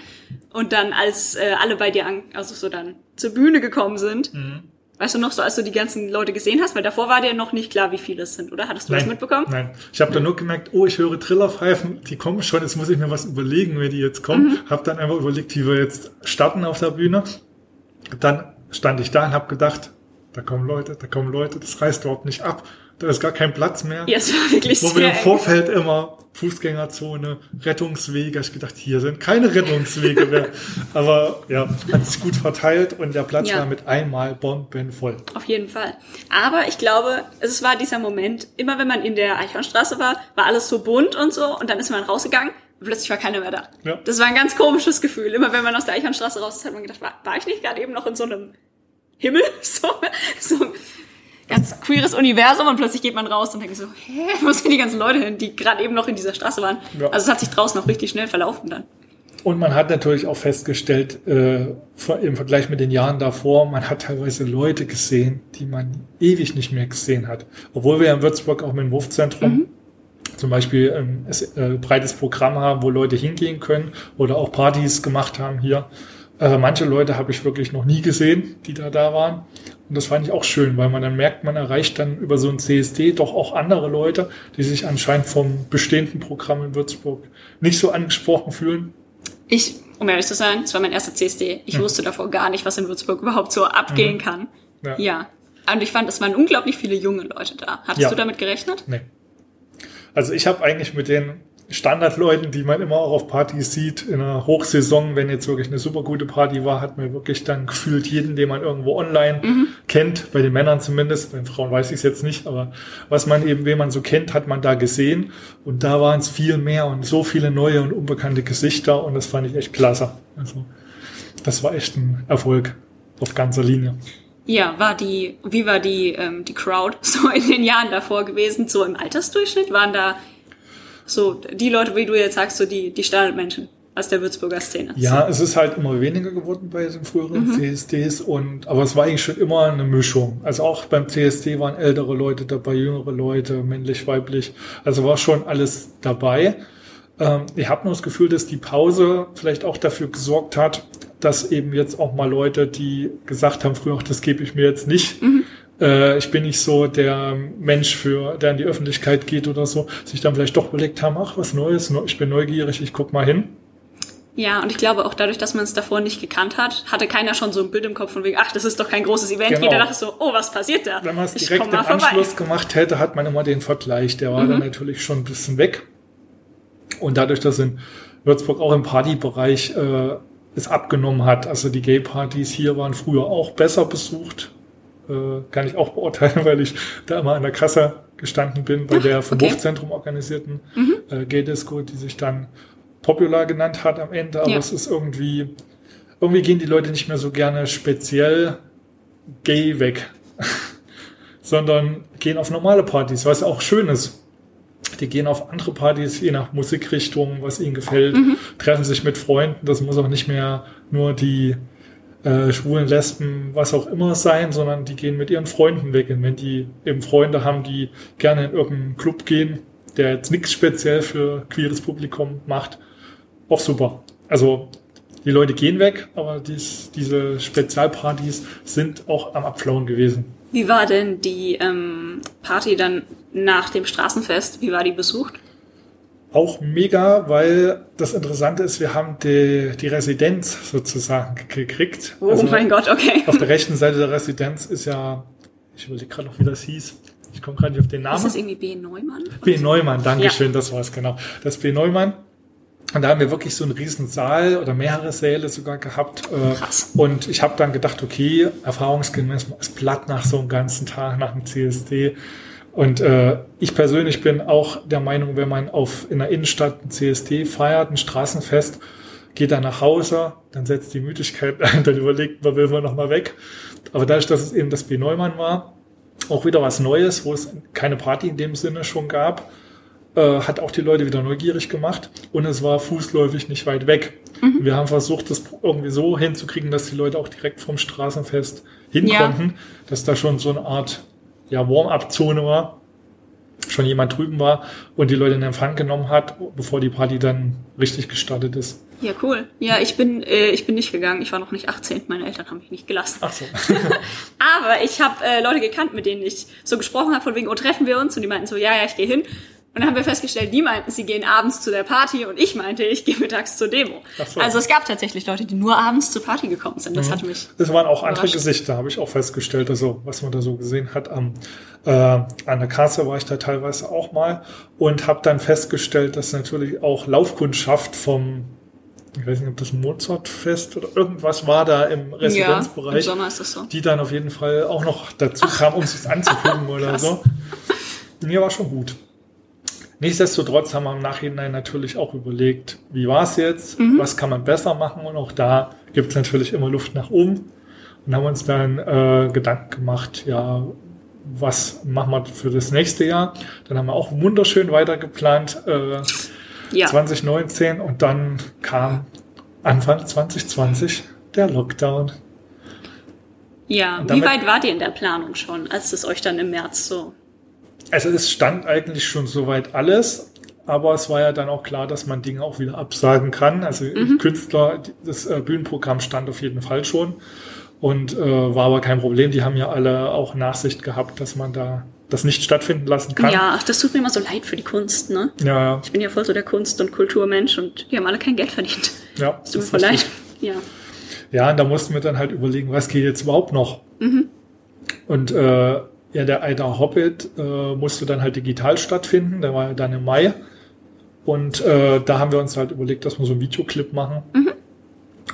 Und dann, als äh, alle bei dir an, also so dann zur Bühne gekommen sind, mhm. Weißt du noch so, als du die ganzen Leute gesehen hast? Weil davor war dir noch nicht klar, wie viele es sind, oder? Hattest du nein, das mitbekommen? Nein, ich habe dann nur gemerkt, oh, ich höre Trillerpfeifen, die kommen schon, jetzt muss ich mir was überlegen, wer die jetzt kommen. Mhm. Habe dann einfach überlegt, wie wir jetzt starten auf der Bühne. Dann stand ich da und habe gedacht, da kommen Leute, da kommen Leute, das reißt überhaupt nicht ab da ist gar kein Platz mehr. Ja, es war wirklich Wo wir im Vorfeld immer Fußgängerzone, Rettungswege, ich gedacht, hier sind keine Rettungswege mehr. Aber ja, hat sich gut verteilt und der Platz ja. war mit einmal bombenvoll. Auf jeden Fall. Aber ich glaube, es war dieser Moment, immer wenn man in der Eichhornstraße war, war alles so bunt und so und dann ist man rausgegangen und plötzlich war keiner mehr da. Ja. Das war ein ganz komisches Gefühl. Immer wenn man aus der Eichhornstraße raus ist, hat man gedacht, war, war ich nicht gerade eben noch in so einem Himmel? So, so ganz queeres Universum und plötzlich geht man raus und denkt so, hä, wo sind die ganzen Leute hin, die gerade eben noch in dieser Straße waren? Ja. Also es hat sich draußen noch richtig schnell verlaufen dann. Und man hat natürlich auch festgestellt, äh, im Vergleich mit den Jahren davor, man hat teilweise Leute gesehen, die man ewig nicht mehr gesehen hat. Obwohl wir ja in Würzburg auch mit dem Wurfzentrum mhm. zum Beispiel ein äh, breites Programm haben, wo Leute hingehen können oder auch Partys gemacht haben hier. Äh, manche Leute habe ich wirklich noch nie gesehen, die da da waren. Und das fand ich auch schön, weil man dann merkt, man erreicht dann über so ein CSD doch auch andere Leute, die sich anscheinend vom bestehenden Programm in Würzburg nicht so angesprochen fühlen. Ich, um ehrlich zu sein, es war mein erster CSD. Ich hm. wusste davor gar nicht, was in Würzburg überhaupt so abgehen mhm. kann. Ja. ja. Und ich fand, es waren unglaublich viele junge Leute da. Hattest ja. du damit gerechnet? Nee. Also ich habe eigentlich mit den Standardleuten, die man immer auch auf Partys sieht, in einer Hochsaison, wenn jetzt wirklich eine super gute Party war, hat man wirklich dann gefühlt jeden, den man irgendwo online mhm. kennt, bei den Männern zumindest, bei den Frauen weiß ich es jetzt nicht, aber was man eben, wen man so kennt, hat man da gesehen und da waren es viel mehr und so viele neue und unbekannte Gesichter und das fand ich echt klasse. Also das war echt ein Erfolg auf ganzer Linie. Ja, war die, wie war die, ähm, die Crowd so in den Jahren davor gewesen? So im Altersdurchschnitt waren da so die Leute, wie du jetzt sagst, so die, die Standardmenschen aus der Würzburger Szene. Ja, es ist halt immer weniger geworden bei den früheren mhm. CSDs und aber es war eigentlich schon immer eine Mischung. Also auch beim CSD waren ältere Leute dabei, jüngere Leute, männlich, weiblich. Also war schon alles dabei. Ähm, ich habe nur das Gefühl, dass die Pause vielleicht auch dafür gesorgt hat, dass eben jetzt auch mal Leute, die gesagt haben, früher, auch das gebe ich mir jetzt nicht, mhm. Äh, ich bin nicht so der Mensch, für, der in die Öffentlichkeit geht oder so, sich dann vielleicht doch überlegt haben, ach, was Neues, ich bin neugierig, ich guck mal hin. Ja, und ich glaube auch dadurch, dass man es davor nicht gekannt hat, hatte keiner schon so ein Bild im Kopf von wegen, ach, das ist doch kein großes Event. Genau. Jeder dachte so, oh, was passiert da? Wenn man es direkt im Anschluss gemacht hätte, hat man immer den Vergleich. Der war mhm. dann natürlich schon ein bisschen weg. Und dadurch, dass in Würzburg auch im Partybereich äh, es abgenommen hat. Also die Gay-Partys hier waren früher auch besser besucht. Äh, kann ich auch beurteilen, weil ich da immer an der Kasse gestanden bin bei Ach, der vom okay. Hofzentrum organisierten mhm. äh, Gay-Disco, die sich dann Popular genannt hat am Ende. Aber ja. es ist irgendwie, irgendwie gehen die Leute nicht mehr so gerne speziell gay weg, sondern gehen auf normale Partys, was auch schön ist die gehen auf andere Partys, je nach Musikrichtung, was ihnen gefällt, mhm. treffen sich mit Freunden. Das muss auch nicht mehr nur die äh, schwulen Lesben, was auch immer sein, sondern die gehen mit ihren Freunden weg. Und wenn die eben Freunde haben, die gerne in irgendeinen Club gehen, der jetzt nichts speziell für queeres Publikum macht, auch super. Also die Leute gehen weg, aber dies, diese Spezialpartys sind auch am Abflauen gewesen. Wie war denn die ähm, Party dann nach dem Straßenfest? Wie war die besucht? Auch mega, weil das Interessante ist, wir haben die, die Residenz sozusagen gekriegt. Oh also mein Gott, okay. Auf der rechten Seite der Residenz ist ja, ich überlege gerade noch, wie das hieß. Ich komme gerade nicht auf den Namen. Ist das irgendwie B. Neumann? B. Neumann, Dankeschön, ja. das war es genau. Das B. Neumann. Und da haben wir wirklich so einen riesen Saal oder mehrere Säle sogar gehabt. Äh, Krass. Und ich habe dann gedacht, okay, erfahrungsgemäß ist platt nach so einem ganzen Tag, nach dem CSD. Und äh, ich persönlich bin auch der Meinung, wenn man auf in der Innenstadt ein CSD feiert, ein Straßenfest, geht dann nach Hause, dann setzt die Müdigkeit ein, dann überlegt man, will man noch mal weg. Aber dadurch, dass es eben das B. Neumann war, auch wieder was Neues, wo es keine Party in dem Sinne schon gab, äh, hat auch die Leute wieder neugierig gemacht und es war fußläufig nicht weit weg. Mhm. Wir haben versucht, das irgendwie so hinzukriegen, dass die Leute auch direkt vom Straßenfest hin ja. konnten, dass da schon so eine Art ja, Warm-up-Zone war, schon jemand drüben war und die Leute in Empfang genommen hat, bevor die Party dann richtig gestartet ist. Ja, cool. Ja, ich bin, äh, ich bin nicht gegangen. Ich war noch nicht 18. Meine Eltern haben mich nicht gelassen. Ach so. Aber ich habe äh, Leute gekannt, mit denen ich so gesprochen habe, von wegen, oh, treffen wir uns? Und die meinten so, ja, ja, ich gehe hin. Und dann haben wir festgestellt, die meinten, sie gehen abends zu der Party und ich meinte, ich gehe mittags zur Demo. So. Also es gab tatsächlich Leute, die nur abends zur Party gekommen sind. Das mhm. hat mich. Das waren auch andere Gesichter, habe ich auch festgestellt. Also was man da so gesehen hat am äh, an der Kasse war ich da teilweise auch mal und habe dann festgestellt, dass natürlich auch Laufkundschaft vom ich weiß nicht, ob das Mozartfest oder irgendwas war da im Residenzbereich. Ja, im Sommer ist das so. Die dann auf jeden Fall auch noch dazu Ach. kam, um sich anzugucken oder so. Mir war schon gut. Nichtsdestotrotz haben wir im Nachhinein natürlich auch überlegt, wie war es jetzt, mhm. was kann man besser machen und auch da gibt es natürlich immer Luft nach oben und haben uns dann äh, Gedanken gemacht, ja, was machen wir für das nächste Jahr. Dann haben wir auch wunderschön weiter geplant, äh, ja. 2019 und dann kam Anfang 2020 der Lockdown. Ja, wie weit wart ihr in der Planung schon, als es euch dann im März so Also es stand eigentlich schon soweit alles, aber es war ja dann auch klar, dass man Dinge auch wieder absagen kann. Also mhm. Künstler, das äh, Bühnenprogramm stand auf jeden Fall schon und äh, war aber kein Problem. Die haben ja alle auch Nachsicht gehabt, dass man da das nicht stattfinden lassen kann. Ja, ach, das tut mir immer so leid für die Kunst, ne? Ja, ja. Ich bin ja voll so der Kunst- und Kulturmensch und die haben alle kein Geld verdient. Ja. Das tut mir voll leid. Ja. Ja, und da mussten wir dann halt überlegen, was geht jetzt überhaupt noch? Mhm. Und äh, ja, der Eider Hobbit äh, musste dann halt digital stattfinden, der war ja dann im Mai. Und äh, da haben wir uns halt überlegt, dass wir so einen Videoclip machen. Mhm.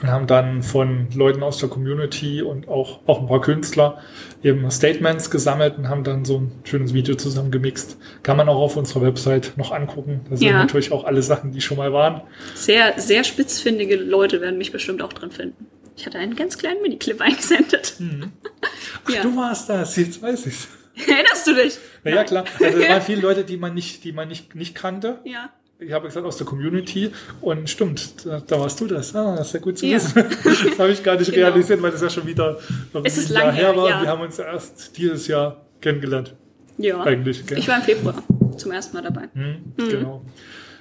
Und haben dann von Leuten aus der Community und auch, auch ein paar Künstler eben Statements gesammelt und haben dann so ein schönes Video zusammen gemixt. Kann man auch auf unserer Website noch angucken. Da sind ja. natürlich auch alle Sachen, die schon mal waren. Sehr, sehr spitzfindige Leute werden mich bestimmt auch drin finden. Ich hatte einen ganz kleinen Miniclip eingesendet. Mhm. Ach, ja. du warst das, jetzt weiß ich's. Erinnerst du dich? Ja, ja klar. Also, da waren viele Leute, die man nicht, die man nicht, nicht kannte. Ja. Ich habe gesagt, aus der Community. Und stimmt, da, da warst du das. Ah, das ist ja gut zu ja. wissen. das habe ich gar nicht genau. realisiert, weil das ja schon wieder es ist Jahr her war. Ja. Wir haben uns erst dieses Jahr kennengelernt. Ja. Eigentlich. Gell? Ich war im Februar zum ersten Mal dabei. Hm, mhm. Genau.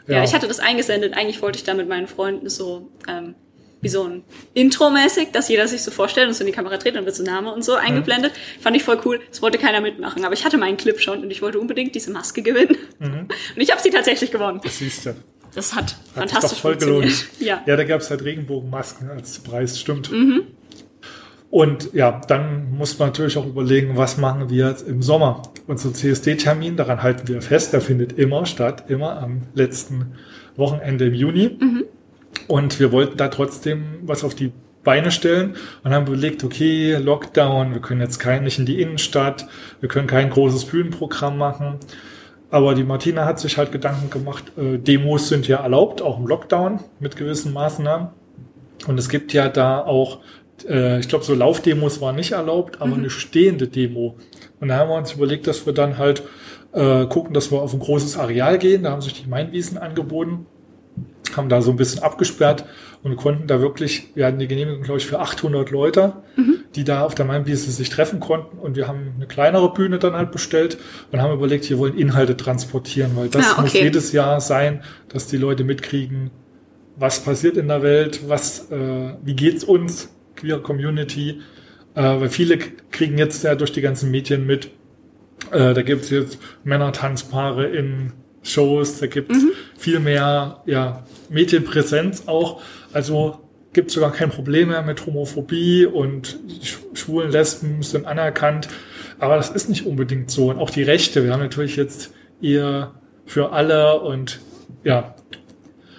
Ja. ja. ich hatte das eingesendet. Eigentlich wollte ich da mit meinen Freunden so ähm, wie so ein Intro-mäßig, dass jeder sich so vorstellt und so in die Kamera dreht, dann wird so Name und so eingeblendet. Mhm. Fand ich voll cool. Das wollte keiner mitmachen. Aber ich hatte meinen Clip schon und ich wollte unbedingt diese Maske gewinnen. Mhm. Und ich habe sie tatsächlich gewonnen. Das siehst du. Das hat, hat fantastisch voll gelohnt. Ja. ja, da gab es halt Regenbogenmasken als Preis, stimmt. Mhm. Und ja, dann muss man natürlich auch überlegen, was machen wir jetzt im Sommer. Unser CSD-Termin, daran halten wir fest, der findet immer statt, immer am letzten Wochenende im Juni. Mhm. Und wir wollten da trotzdem was auf die Beine stellen und haben überlegt, okay, Lockdown, wir können jetzt kein, nicht in die Innenstadt, wir können kein großes Bühnenprogramm machen. Aber die Martina hat sich halt Gedanken gemacht, äh, Demos sind ja erlaubt, auch im Lockdown mit gewissen Maßnahmen. Und es gibt ja da auch, äh, ich glaube, so Laufdemos waren nicht erlaubt, aber mhm. eine stehende Demo. Und da haben wir uns überlegt, dass wir dann halt äh, gucken, dass wir auf ein großes Areal gehen. Da haben sich die Mainwiesen angeboten haben da so ein bisschen abgesperrt und konnten da wirklich, wir hatten die Genehmigung, glaube ich, für 800 Leute, mhm. die da auf der Mainwiese sich treffen konnten und wir haben eine kleinere Bühne dann halt bestellt und haben überlegt, wir wollen Inhalte transportieren, weil das ah, okay. muss jedes Jahr sein, dass die Leute mitkriegen, was passiert in der Welt, was, äh, wie geht's uns, queer Community, äh, weil viele kriegen jetzt ja durch die ganzen Medien mit, äh, da gibt's jetzt Männer-Tanzpaare in Shows, da gibt's mhm. viel mehr ja, Medienpräsenz auch. Also gibt sogar kein Problem mehr mit Homophobie und schwulen Lesben sind anerkannt. Aber das ist nicht unbedingt so. Und auch die Rechte, wir haben natürlich jetzt eher für alle und ja,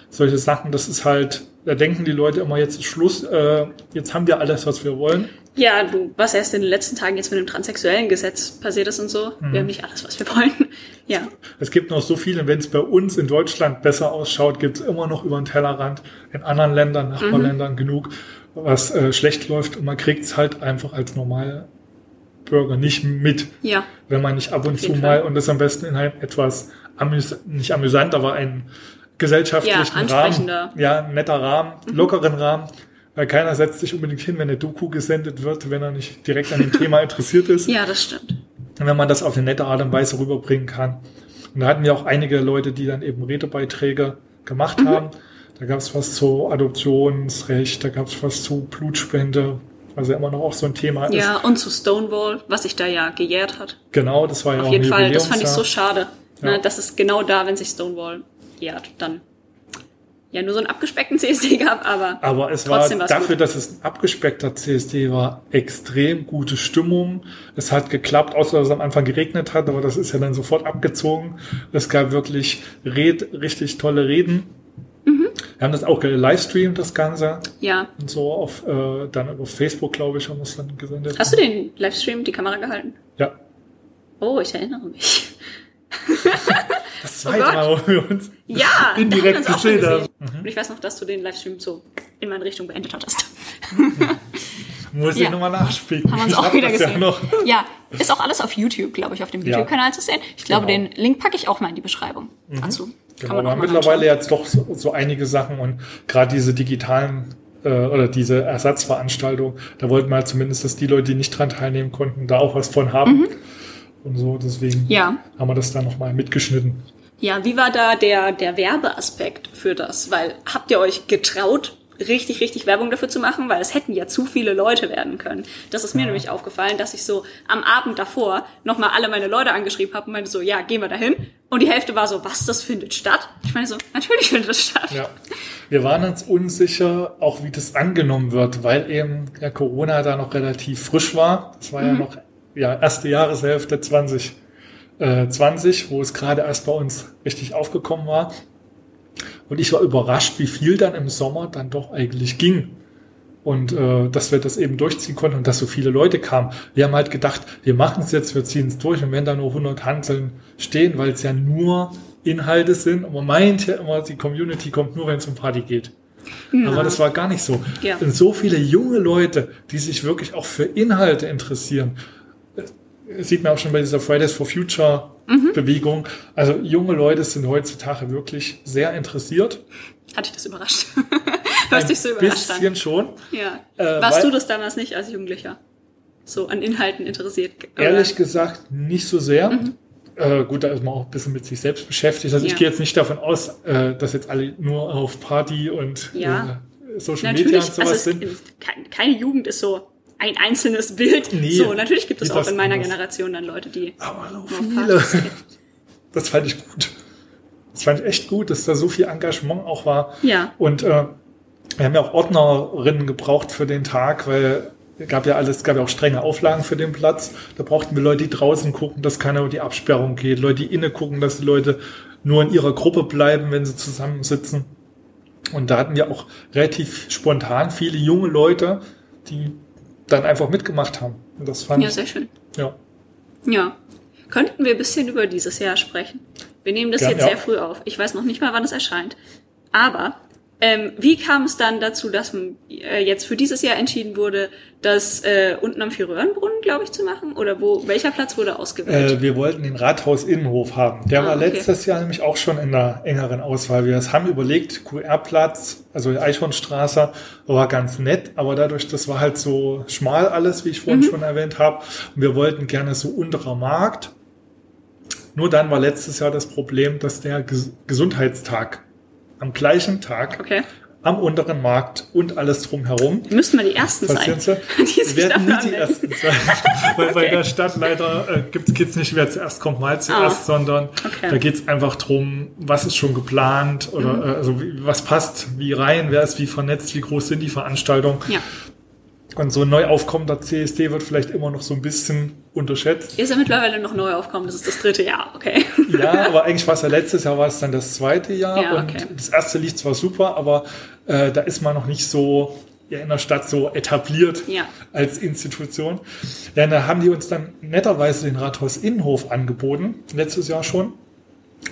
solche Sachen, das ist halt, da denken die Leute immer, jetzt ist Schluss, äh, jetzt haben wir alles, was wir wollen. Ja, du, was erst in den letzten Tagen jetzt mit dem transsexuellen Gesetz passiert ist und so. Mhm. Wir haben nicht alles, was wir wollen. Ja. Es gibt noch so viele, wenn es bei uns in Deutschland besser ausschaut, gibt es immer noch über den Tellerrand in anderen Ländern, Nachbarländern mhm. genug, was äh, schlecht läuft und man kriegt es halt einfach als normaler Bürger nicht mit. Ja. Wenn man nicht ab und zu mal, und das am besten in einem etwas amüs nicht amüsant, aber einen gesellschaftlichen ja, Rahmen, ja, netter Rahmen, mhm. lockeren Rahmen, weil keiner setzt sich unbedingt hin, wenn eine Doku gesendet wird, wenn er nicht direkt an dem Thema interessiert ist. Ja, das stimmt. Und wenn man das auf eine nette Art und Weise rüberbringen kann. Und da hatten wir auch einige Leute, die dann eben Redebeiträge gemacht mhm. haben. Da gab es was zu Adoptionsrecht, da gab es was zu Blutspende, was ja immer noch auch so ein Thema ist. Ja, und zu Stonewall, was sich da ja gejährt hat. Genau, das war ja Auf auch jeden Fall, das fand ich so schade. Ja. Ne, das ist genau da, wenn sich Stonewall jährt, dann ja nur so einen abgespeckten CSD gab, aber. Aber es war dafür, gut. dass es ein abgespeckter CSD war, extrem gute Stimmung. Es hat geklappt, außer dass es am Anfang geregnet hat, aber das ist ja dann sofort abgezogen. Es gab wirklich Red, richtig tolle Reden. Mhm. Wir haben das auch gelivestreamt, das Ganze. Ja. Und so auf, äh, dann auf Facebook, glaube ich, haben wir es dann gesendet. Hast du den Livestream, die Kamera gehalten? Ja. Oh, ich erinnere mich. Das zweite oh Mal, wo wir uns ja, indirekt gesehen haben. Mhm. Und ich weiß noch, dass du den Livestream so in meine Richtung beendet hattest. Muss ja. ich nochmal nachspielen. Haben wir uns auch wieder gesehen. Ja, ja, ist auch alles auf YouTube, glaube ich, auf dem ja. zu sehen. Ich glaube, genau. den Link packe ich auch mal in die Beschreibung mhm. dazu. Genau, Kann man aber mittlerweile jetzt doch so, so einige Sachen und gerade diese digitalen äh, oder diese Ersatzveranstaltung, da wollten wir halt zumindest, dass die Leute, die nicht dran teilnehmen konnten, da auch was von haben. Mhm. Und so. Deswegen Ja. haben wir das da nochmal mitgeschnitten. Ja, wie war da der, der Werbeaspekt für das? Weil habt ihr euch getraut, richtig, richtig Werbung dafür zu machen? Weil es hätten ja zu viele Leute werden können. Das ist mir nämlich aufgefallen, dass ich so am Abend davor nochmal alle meine Leute angeschrieben habe und meinte so, ja, gehen wir dahin. Und die Hälfte war so, was, das findet statt? Ich meine so, natürlich findet das statt. Ja. Wir waren uns unsicher, auch wie das angenommen wird, weil eben ja, Corona da noch relativ frisch war. Das war ja noch ja, erste Jahreshälfte 2020, wo es gerade erst bei uns richtig aufgekommen war. Und ich war überrascht, wie viel dann im Sommer dann doch eigentlich ging. Und äh, dass wir das eben durchziehen konnten und dass so viele Leute kamen. Wir haben halt gedacht, wir machen es jetzt, wir ziehen es durch und wenn da nur 100 Hanseln stehen, weil es ja nur Inhalte sind. Und man meint ja immer, die Community kommt nur, wenn es um Party geht. Aber das war gar nicht so. Ja. So viele junge Leute, die sich wirklich auch für Inhalte interessieren. Das sieht man auch schon bei dieser Fridays for Future Bewegung. Also junge Leute sind heutzutage wirklich sehr interessiert. Hat dich das überrascht? du hast dich so überrascht bisschen an. schon. Ja. Äh, Warst du das damals nicht als Jugendlicher? So an Inhalten interessiert? Oder? Ehrlich gesagt nicht so sehr. Äh, gut, da ist man auch ein bisschen mit sich selbst beschäftigt. Also ich Ja. gehe jetzt nicht davon aus, äh, dass jetzt alle nur auf Party und Ja. äh, Social Media Natürlich, und sowas also sind. es, ke- keine Jugend ist so ein einzelnes Bild. Nee, so, natürlich gibt es auch in meiner anders. Generation dann Leute, die Aber so viele. Das fand ich gut. Das fand ich echt gut, dass da so viel Engagement auch war. Ja. Und äh, wir haben ja auch Ordnerinnen gebraucht für den Tag, weil es gab ja alles, es gab ja auch strenge Auflagen für den Platz. Da brauchten wir Leute, die draußen gucken, dass keiner über die Absperrung geht, Leute, die inne gucken, dass die Leute nur in ihrer Gruppe bleiben, wenn sie zusammensitzen. Und da hatten wir auch relativ spontan viele junge Leute, die dann einfach mitgemacht haben. Und das fand Ja, sehr schön. ja. Ja. Könnten wir ein bisschen über dieses Jahr sprechen? Wir nehmen das Gern, jetzt ja. sehr früh auf. Ich weiß noch nicht mal, wann es erscheint. Aber ähm, wie kam es dann dazu, dass äh, jetzt für dieses Jahr entschieden wurde, das äh, unten am Vierröhrenbrunnen, glaube ich, zu machen? Oder wo welcher Platz wurde ausgewählt? Äh, wir wollten den Rathaus-Innenhof haben. Der Ah, war okay. letztes Jahr nämlich auch schon in der engeren Auswahl. Wir haben überlegt, QR-Platz, also die Eichhornstraße, war ganz nett, aber dadurch, das war halt so schmal alles, wie ich vorhin Mhm. schon erwähnt habe. Und wir wollten gerne so unterer Markt. Nur dann war letztes Jahr das Problem, dass der Ges Gesundheitstag am gleichen Tag okay. am unteren Markt und alles drumherum Wir müssten mal die Ersten sein. Passieren Sie? Die Wir sich werden nie die. Ersten sein. Weil bei Okay. der Stadt leider äh, gibt es nicht, wer zuerst kommt, mal zuerst, Ah. sondern Okay. da geht es einfach drum, was ist schon geplant oder Mhm. äh, also wie, was passt wie rein, wer ist wie vernetzt, wie groß sind die Veranstaltungen. Ja. Und so ein neu aufkommender CSD wird vielleicht immer noch so ein bisschen unterschätzt. Ist ja mittlerweile noch neu aufkommen, das ist das dritte Jahr, okay. Ja, aber eigentlich war es ja letztes Jahr, war es dann das zweite Jahr Ja, und okay. das erste lief zwar super, aber äh, da ist man noch nicht so ja, in der Stadt so etabliert Ja. als Institution. Ja, da haben die uns dann netterweise den Rathaus Innenhof angeboten, letztes Jahr schon.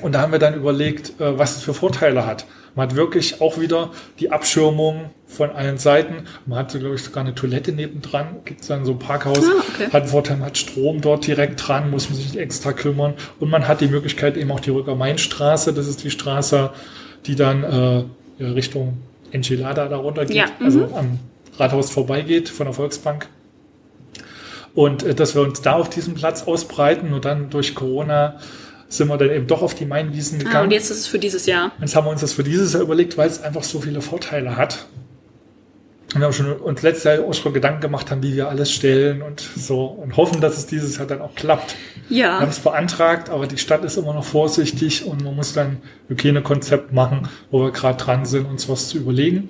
Und da haben wir dann überlegt, äh, was es für Vorteile hat. Man hat wirklich auch wieder die Abschirmung von allen Seiten. Man hat, glaube ich, sogar eine Toilette nebendran. Gibt es dann so ein Parkhaus. Ah, okay. Hat einen Vorteil, man hat Strom dort direkt dran, muss man sich nicht extra kümmern. Und man hat die Möglichkeit eben auch die Rücker-Main-Straße. Das ist die Straße, die dann äh, Richtung Enchilada da runter geht. Ja, mhm. Also am Rathaus vorbeigeht von der Volksbank. Und äh, dass wir uns da auf diesem Platz ausbreiten und dann durch Corona sind wir dann eben doch auf die Mainwiesen Ah, gegangen. und jetzt ist es für dieses Jahr. Jetzt haben wir uns das für dieses Jahr überlegt, weil es einfach so viele Vorteile hat. Und wir haben schon uns letztes Jahr auch schon Gedanken gemacht haben, wie wir alles stellen und so und hoffen, dass es dieses Jahr dann auch klappt. Wir haben Ja. es beantragt, aber die Stadt ist immer noch vorsichtig und man muss dann Hygienekonzept machen, wo wir gerade dran sind, uns was zu überlegen.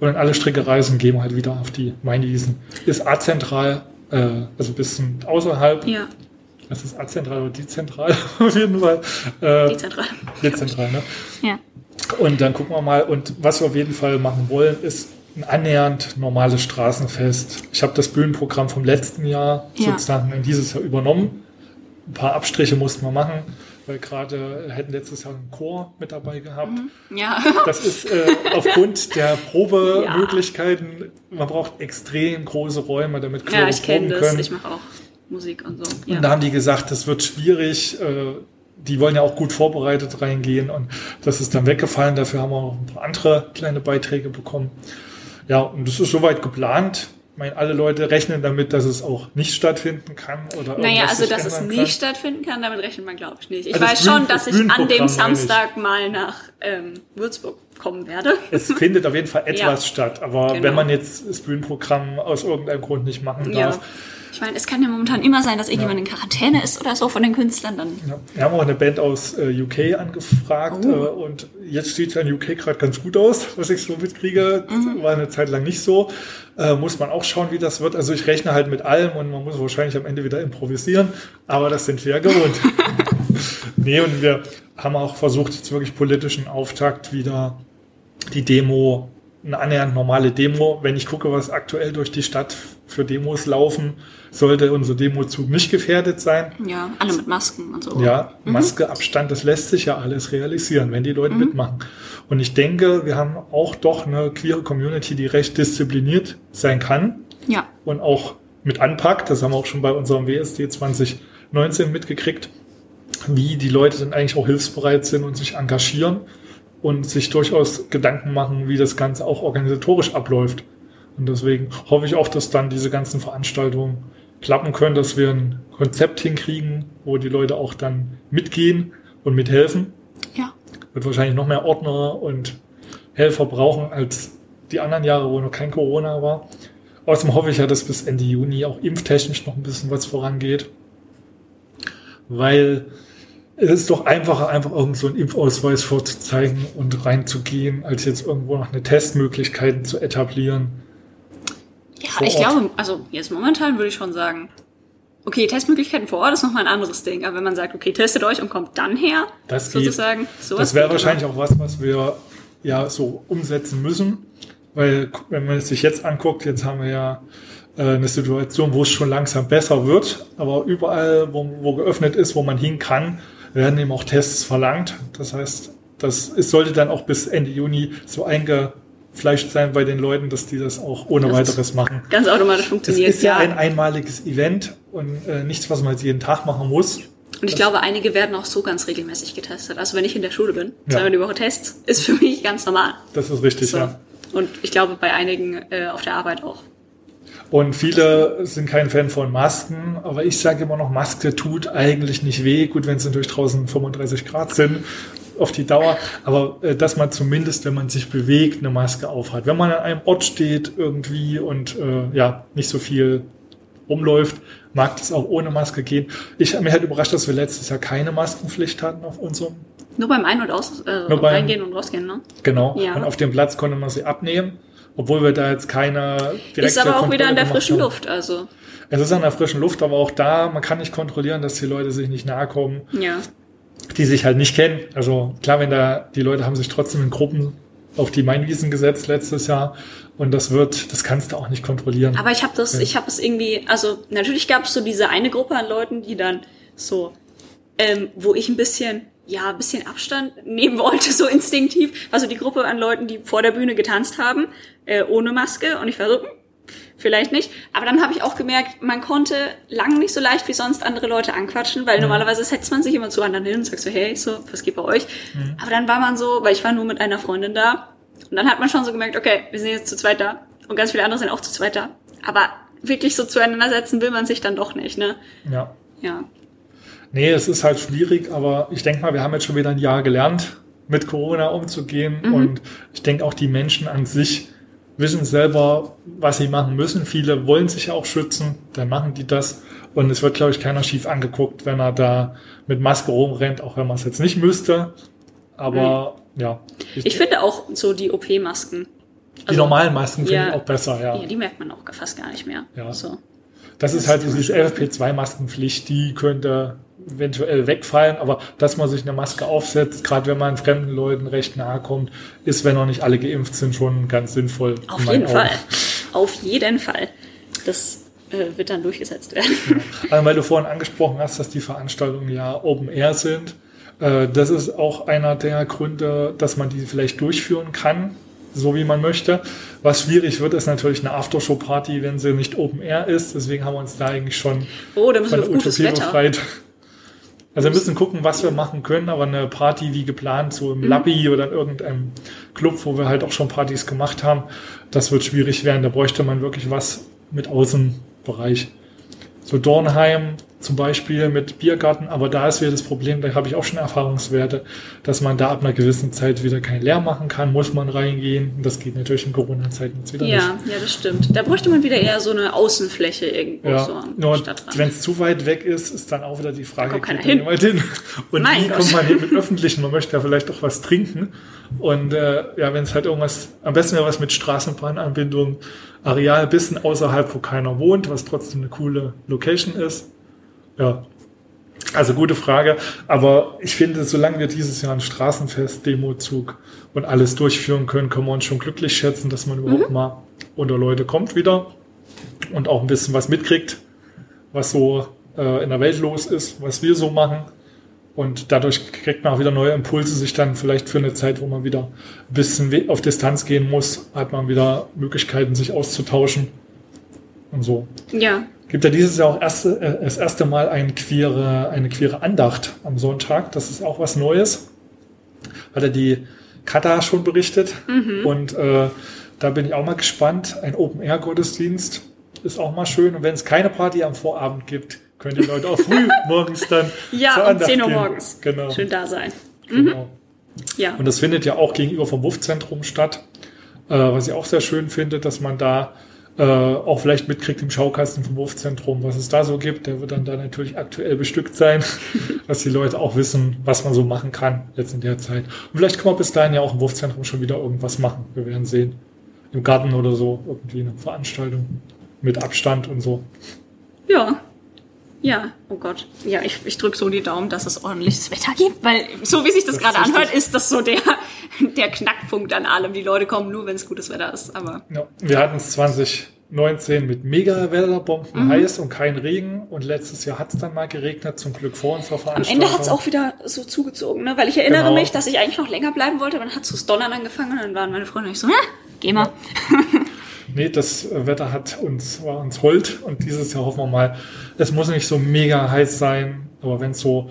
Und dann alle Stricke reisen, gehen wir halt wieder auf die Mainwiesen. Ist azentral, äh, also ein bisschen außerhalb. Ja. Das ist azentral oder dezentral auf jeden Fall. Äh, Dezentral. dezentral, ne? Ja. Und dann gucken wir mal. Und was wir auf jeden Fall machen wollen, ist ein annähernd normales Straßenfest. Ich habe das Bühnenprogramm vom letzten Jahr Ja. sozusagen in dieses Jahr übernommen. Ein paar Abstriche mussten wir machen, weil gerade hätten letztes Jahr einen Chor mit dabei gehabt. Ja. Das ist äh, aufgrund der Probemöglichkeiten, man braucht extrem große Räume, damit Chöre Ja, ich kenne proben das. können. Ich mache auch Musik und so. Und da Ja. haben die gesagt, das wird schwierig. Äh, die wollen ja auch gut vorbereitet reingehen und das ist dann weggefallen. Dafür haben wir auch ein paar andere kleine Beiträge bekommen. Ja, und das ist soweit geplant. meine, alle Leute rechnen damit, dass es auch nicht stattfinden kann oder Naja, also dass es nicht kann. stattfinden kann, damit rechnet man, glaube ich, nicht. Ich also weiß schon, dass ich an dem Samstag mal nach ähm, Würzburg kommen werde. Es findet auf jeden Fall etwas ja. statt, aber genau. wenn man jetzt das Bühnenprogramm aus irgendeinem Grund nicht machen darf, ja ich meine, es kann ja momentan immer sein, dass irgendjemand ja. in Quarantäne ist oder so von den Künstlern. Dann. Ja. Wir haben auch eine Band aus äh, UK angefragt oh. äh, und jetzt sieht es ja in UK gerade ganz gut aus, was ich so mitkriege. Mhm. War eine Zeit lang nicht so. Äh, muss man auch schauen, wie das wird. Also ich rechne halt mit allem und man muss wahrscheinlich am Ende wieder improvisieren, aber das sind wir ja gewohnt. nee, und wir haben auch versucht, jetzt wirklich politischen Auftakt wieder die Demo eine annähernd normale Demo. Wenn ich gucke, was aktuell durch die Stadt für Demos laufen, sollte unser Demozug nicht gefährdet sein. Ja, alle mit Masken und so. Ja, mhm. Maske, Abstand, das lässt sich ja alles realisieren, wenn die Leute mhm. mitmachen. Und ich denke, wir haben auch doch eine queere Community, die recht diszipliniert sein kann. Ja. Und auch mit anpackt. Das haben wir auch schon bei unserem WSD 2019 mitgekriegt, wie die Leute dann eigentlich auch hilfsbereit sind und sich engagieren und sich durchaus Gedanken machen, wie das Ganze auch organisatorisch abläuft. Und deswegen hoffe ich auch, dass dann diese ganzen Veranstaltungen klappen können, dass wir ein Konzept hinkriegen, wo die Leute auch dann mitgehen und mithelfen. Ja. Wird wahrscheinlich noch mehr Ordner und Helfer brauchen als die anderen Jahre, wo noch kein Corona war. Außerdem hoffe ich ja, dass bis Ende Juni auch impftechnisch noch ein bisschen was vorangeht. Weil es ist doch einfacher, einfach irgend so einen Impfausweis vorzuzeigen und reinzugehen, als jetzt irgendwo noch eine Testmöglichkeit zu etablieren. Ja, ich glaube, also jetzt momentan würde ich schon sagen, okay, Testmöglichkeiten vor Ort ist nochmal ein anderes Ding. Aber wenn man sagt, okay, testet euch und kommt dann her, das sozusagen, sowas. Das wäre wahrscheinlich auch was, was wir ja so umsetzen müssen. Weil, wenn man es sich jetzt anguckt, jetzt haben wir ja äh, eine Situation, wo es schon langsam besser wird, aber überall, wo, wo geöffnet ist, wo man hin kann, werden eben auch Tests verlangt. Das heißt, das es sollte dann auch bis Ende Juni so eingefleischt sein bei den Leuten, dass die das auch ohne das weiteres machen. Ganz automatisch funktioniert. Es ist ja, ja ein einmaliges Event und äh, nichts, was man jetzt jeden Tag machen muss. Und ich das glaube, einige werden auch so ganz regelmäßig getestet. Also wenn ich in der Schule bin, ja. zweimal die Woche Tests, ist für mich ganz normal. Das ist richtig, so. ja. Und ich glaube, bei einigen äh, auf der Arbeit auch. Und viele sind kein Fan von Masken, aber ich sage immer noch, Maske tut eigentlich nicht weh. Gut, wenn es natürlich draußen 35 Grad sind auf die Dauer, aber äh, dass man zumindest, wenn man sich bewegt, eine Maske aufhat. Wenn man an einem Ort steht irgendwie und äh, ja nicht so viel rumläuft, mag das auch ohne Maske gehen. Ich habe mich halt überrascht, dass wir letztes Jahr keine Maskenpflicht hatten auf unserem. Nur beim Ein- und Aus, äh, Nur beim, reingehen und rausgehen, ne? Genau. Ja. Und auf dem Platz konnte man sie abnehmen obwohl wir da jetzt keine direkte Ist aber auch Kontrolle wieder an der frischen haben. Luft, also. Es ist an der frischen Luft, aber auch da, man kann nicht kontrollieren, dass die Leute sich nicht nahe kommen. Ja. Die sich halt nicht kennen. Also klar, wenn da, die Leute haben sich trotzdem in Gruppen auf die Mainwiesen gesetzt letztes Jahr und das wird, das kannst du auch nicht kontrollieren. Aber ich habe das, ich habe es irgendwie, also natürlich gab es so diese eine Gruppe an Leuten, die dann so, ähm, wo ich ein bisschen ja, ein bisschen Abstand nehmen wollte, so instinktiv. Also die Gruppe an Leuten, die vor der Bühne getanzt haben, äh, ohne Maske. Und ich war so, hm, vielleicht nicht. Aber dann habe ich auch gemerkt, man konnte lang nicht so leicht wie sonst andere Leute anquatschen, weil mhm. normalerweise setzt man sich immer zu anderen hin und sagt so, hey, so, was geht bei euch? Mhm. Aber dann war man so, weil ich war nur mit einer Freundin da. Und dann hat man schon so gemerkt, okay, wir sind jetzt zu zweit da. Und ganz viele andere sind auch zu zweit da. Aber wirklich so zueinander setzen will man sich dann doch nicht, ne? Ja. Ja. Nee, es ist halt schwierig, aber ich denke mal, wir haben jetzt schon wieder ein Jahr gelernt, mit Corona umzugehen. Mhm. Und ich denke auch die Menschen an sich wissen selber, was sie machen müssen. Viele wollen sich ja auch schützen, dann machen die das. Und es wird, glaube ich, keiner schief angeguckt, wenn er da mit Maske rumrennt, auch wenn man es jetzt nicht müsste. Aber mhm. ja. Ich, ich, finde auch so die OP-Masken. Die also, normalen Masken finde ja, ich auch besser, ja. ja. Die merkt man auch fast gar nicht mehr. Ja. So. Das, das ist halt diese FFP2-Maskenpflicht, die könnte eventuell wegfallen, aber dass man sich eine Maske aufsetzt, gerade wenn man fremden Leuten recht nahe kommt, ist, wenn noch nicht alle geimpft sind, schon ganz sinnvoll. Auf jeden Augen. Fall. Auf jeden Fall. Das äh, wird dann durchgesetzt werden. Ja. Also, weil du vorhin angesprochen hast, dass die Veranstaltungen ja Open Air sind. Äh, das ist auch einer der Gründe, dass man die vielleicht durchführen kann, so wie man möchte. Was schwierig wird, ist natürlich eine Aftershow-Party, wenn sie nicht Open Air ist. Deswegen haben wir uns da eigentlich schon oh, da müssen von wir auf Utopie befreit. Also wir müssen gucken, was wir machen können, aber eine Party wie geplant, so im mhm. Labby oder in irgendeinem Club, wo wir halt auch schon Partys gemacht haben, das wird schwierig werden. Da bräuchte man wirklich was, mit Außenbereich. So Dornheim zum Beispiel mit Biergarten, aber da ist wieder das Problem, da habe ich auch schon Erfahrungswerte, dass man da ab einer gewissen Zeit wieder kein Leer machen kann, muss man reingehen. Das geht natürlich in Corona-Zeiten jetzt wieder ja, nicht. Ja, das stimmt. Da bräuchte man wieder eher so eine Außenfläche irgendwo ja, so Stadtrand. wenn es zu weit weg ist, ist dann auch wieder die Frage, kommt keiner geht da jemand hin? Und Mein wie Gott. kommt man hin mit Öffentlichen? Man möchte ja vielleicht auch was trinken. Und äh, ja, wenn es halt irgendwas, am besten wäre was mit Straßenbahnanbindung, Areal bisschen außerhalb, wo keiner wohnt, was trotzdem eine coole Location ist. Ja, also gute Frage, aber ich finde, solange wir dieses Jahr ein Straßenfest, Demozug und alles durchführen können, können wir uns schon glücklich schätzen, dass man überhaupt mal unter Leute kommt wieder und auch ein bisschen was mitkriegt, was so äh, in der Welt los ist, was wir so machen. Und dadurch kriegt man auch wieder neue Impulse, sich dann vielleicht für eine Zeit, wo man wieder ein bisschen auf Distanz gehen muss, hat man wieder Möglichkeiten, sich auszutauschen und so. Ja, gibt ja dieses Jahr auch erste, äh, das erste Mal ein queere, eine queere Andacht am Sonntag. Das ist auch was Neues. Hat er die Kata schon berichtet. Und äh, da bin ich auch mal gespannt. Ein Open-Air-Gottesdienst ist auch mal schön. Und wenn es keine Party am Vorabend gibt, können die Leute auch früh morgens dann ja zur um Andacht 10 Uhr gehen. morgens. Genau. Schön da sein. genau. Ja. Und das findet ja auch gegenüber vom WUF-Zentrum statt, äh, was ich auch sehr schön finde, dass man da äh, auch vielleicht mitkriegt im Schaukasten vom WUF-Zentrum, was es da so gibt. Der wird dann da natürlich aktuell bestückt sein, dass die Leute auch wissen, was man so machen kann jetzt in der Zeit. Und vielleicht kann man bis dahin ja auch im WUF-Zentrum schon wieder irgendwas machen. Wir werden sehen. Im Garten oder so, irgendwie eine Veranstaltung mit Abstand und so. Ja. Ja, oh Gott. Ja, ich, ich drücke so die Daumen, dass es ordentliches Wetter gibt, weil so wie sich das, Das gerade anhört, ist das so der, der Knackpunkt an allem. Die Leute kommen nur, wenn es gutes Wetter ist. Aber Ja, wir hatten es 2019 mit Mega-Wetterbomben, heiß und kein Regen. Und letztes Jahr hat es dann mal geregnet, zum Glück vor unserer am Veranstaltung. Ende hat es auch wieder so zugezogen, ne? Weil ich erinnere Genau. mich, dass ich eigentlich noch länger bleiben wollte, aber dann hat es zu donnern angefangen und dann waren meine Freunde nicht so, ja, geh mal. Nee, das Wetter hat uns, war uns hold. Und dieses Jahr hoffen wir mal, es muss nicht so mega heiß sein. Aber wenn es so,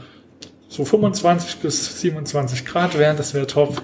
so 25 bis 27 Grad wären, das wäre top.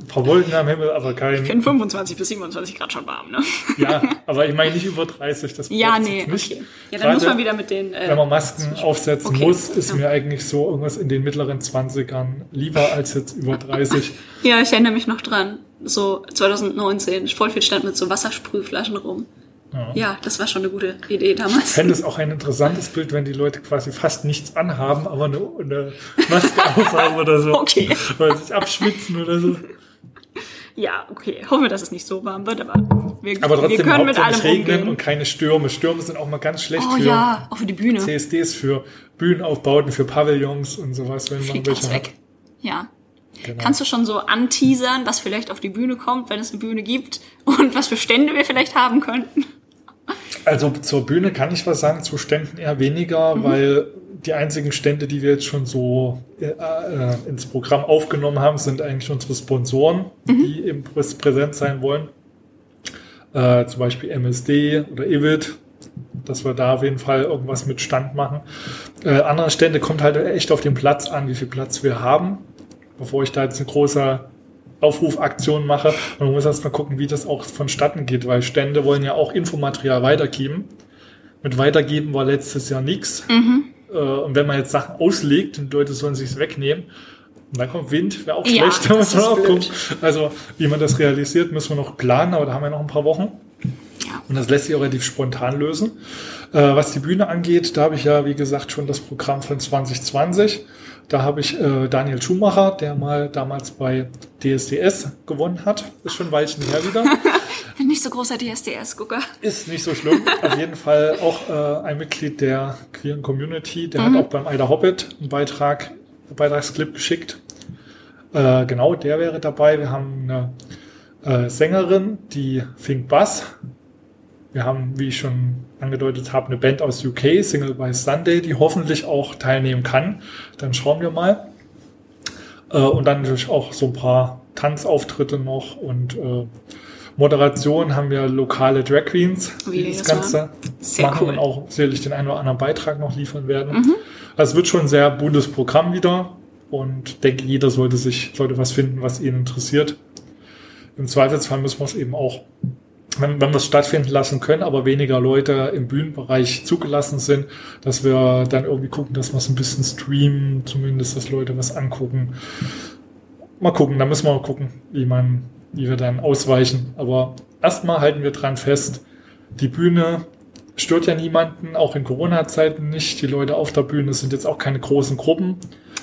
Ein paar Wolken am Himmel, aber Ich kein, finde 25 bis 27 Grad schon warm, ne? ja, aber ich meine nicht über 30, das Ja, nee, nicht. okay. Ja, dann Gerade muss man wieder mit den... Äh, Wenn man Masken aufsetzen Okay, muss, ist ja. mir eigentlich so irgendwas in den mittleren 20ern lieber als jetzt über 30. Ja, ich erinnere mich noch dran. So 2019, Vollfeld stand mit so Wassersprühflaschen rum. Ja. Ja, das war schon eine gute Idee Ich damals. fände es auch ein interessantes Bild, wenn die Leute quasi fast nichts anhaben, aber eine, eine Maske aufhaben oder so. Okay. Weil sie sich abschwitzen oder so. Ja, okay. Hoffen wir, dass es nicht so warm wird, aber wir, Aber wir trotzdem können mit allem regnen umgehen. und keine Stürme. Stürme sind auch mal ganz schlecht Oh für ja, auch für die Bühne. CSDs, für Bühnenaufbauten, für Pavillons und sowas, wenn man Fliegt welche alles hat. weg. Ja. Genau. Kannst du schon so anteasern, was vielleicht auf die Bühne kommt, wenn es eine Bühne gibt und was für Stände wir vielleicht haben könnten? Also zur Bühne kann ich was sagen, zu Ständen eher weniger, Mhm. weil die einzigen Stände, die wir jetzt schon so äh, äh, ins Programm aufgenommen haben, sind eigentlich unsere Sponsoren, Mhm. die eben prä- präsent sein wollen. Äh, zum Beispiel MSD oder Ivid, dass wir da auf jeden Fall irgendwas mit Stand machen. Äh, andere Stände kommt halt echt auf den Platz an, wie viel Platz wir haben, bevor ich da jetzt eine große Aufrufaktion mache. Und man muss erst mal gucken, wie das auch vonstatten geht, weil Stände wollen ja auch Infomaterial weitergeben. Mit weitergeben war letztes Jahr nichts. Äh, und wenn man jetzt Sachen auslegt und die Leute sollen sich's wegnehmen, und dann kommt Wind, wäre auch Ja, schlecht. Da das ist auch gucken. Also, wie man das realisiert, müssen wir noch planen, aber da haben wir noch ein paar Wochen. Ja. Und das lässt sich auch relativ spontan lösen. Äh, was die Bühne angeht, da habe ich ja, wie gesagt, schon das Programm von 2020. Da habe ich äh, Daniel Schumacher, der mal damals bei DSDS gewonnen hat. Ist schon ein Weilchen her wieder. Bin nicht so großer DSDS-Gucker. Ist nicht so schlimm. Auf jeden Fall auch äh, ein Mitglied der queeren Community. Der hat auch beim Ida Hobbit einen Beitrag, einen Beitragsclip geschickt. Äh, genau, der wäre dabei. Wir haben eine äh, Sängerin, die Fink Bass. Wir haben, wie ich schon angedeutet habe, eine Band aus UK, Single by Sunday, die hoffentlich auch teilnehmen kann. Dann schauen wir mal. Äh, und dann natürlich auch so ein paar Tanzauftritte noch und äh, Moderation haben wir lokale Drag Queens, Wie die das Mal. Ganze machen cool. und auch sicherlich den einen oder anderen Beitrag noch liefern werden. Also es wird schon ein sehr buntes Programm wieder und ich denke, jeder sollte sich, sollte was finden, was ihn interessiert. Im Zweifelsfall müssen wir es eben auch wenn, wenn wir es stattfinden lassen können, aber weniger Leute im Bühnenbereich zugelassen sind, dass wir dann irgendwie gucken, dass wir es ein bisschen streamen, zumindest, dass Leute was angucken. Mal gucken, da müssen wir mal gucken, wie man, wie wir dann ausweichen. Aber erstmal halten wir dran fest, die Bühne stört ja niemanden, auch in Corona-Zeiten nicht. Die Leute auf der Bühne sind jetzt auch keine großen Gruppen.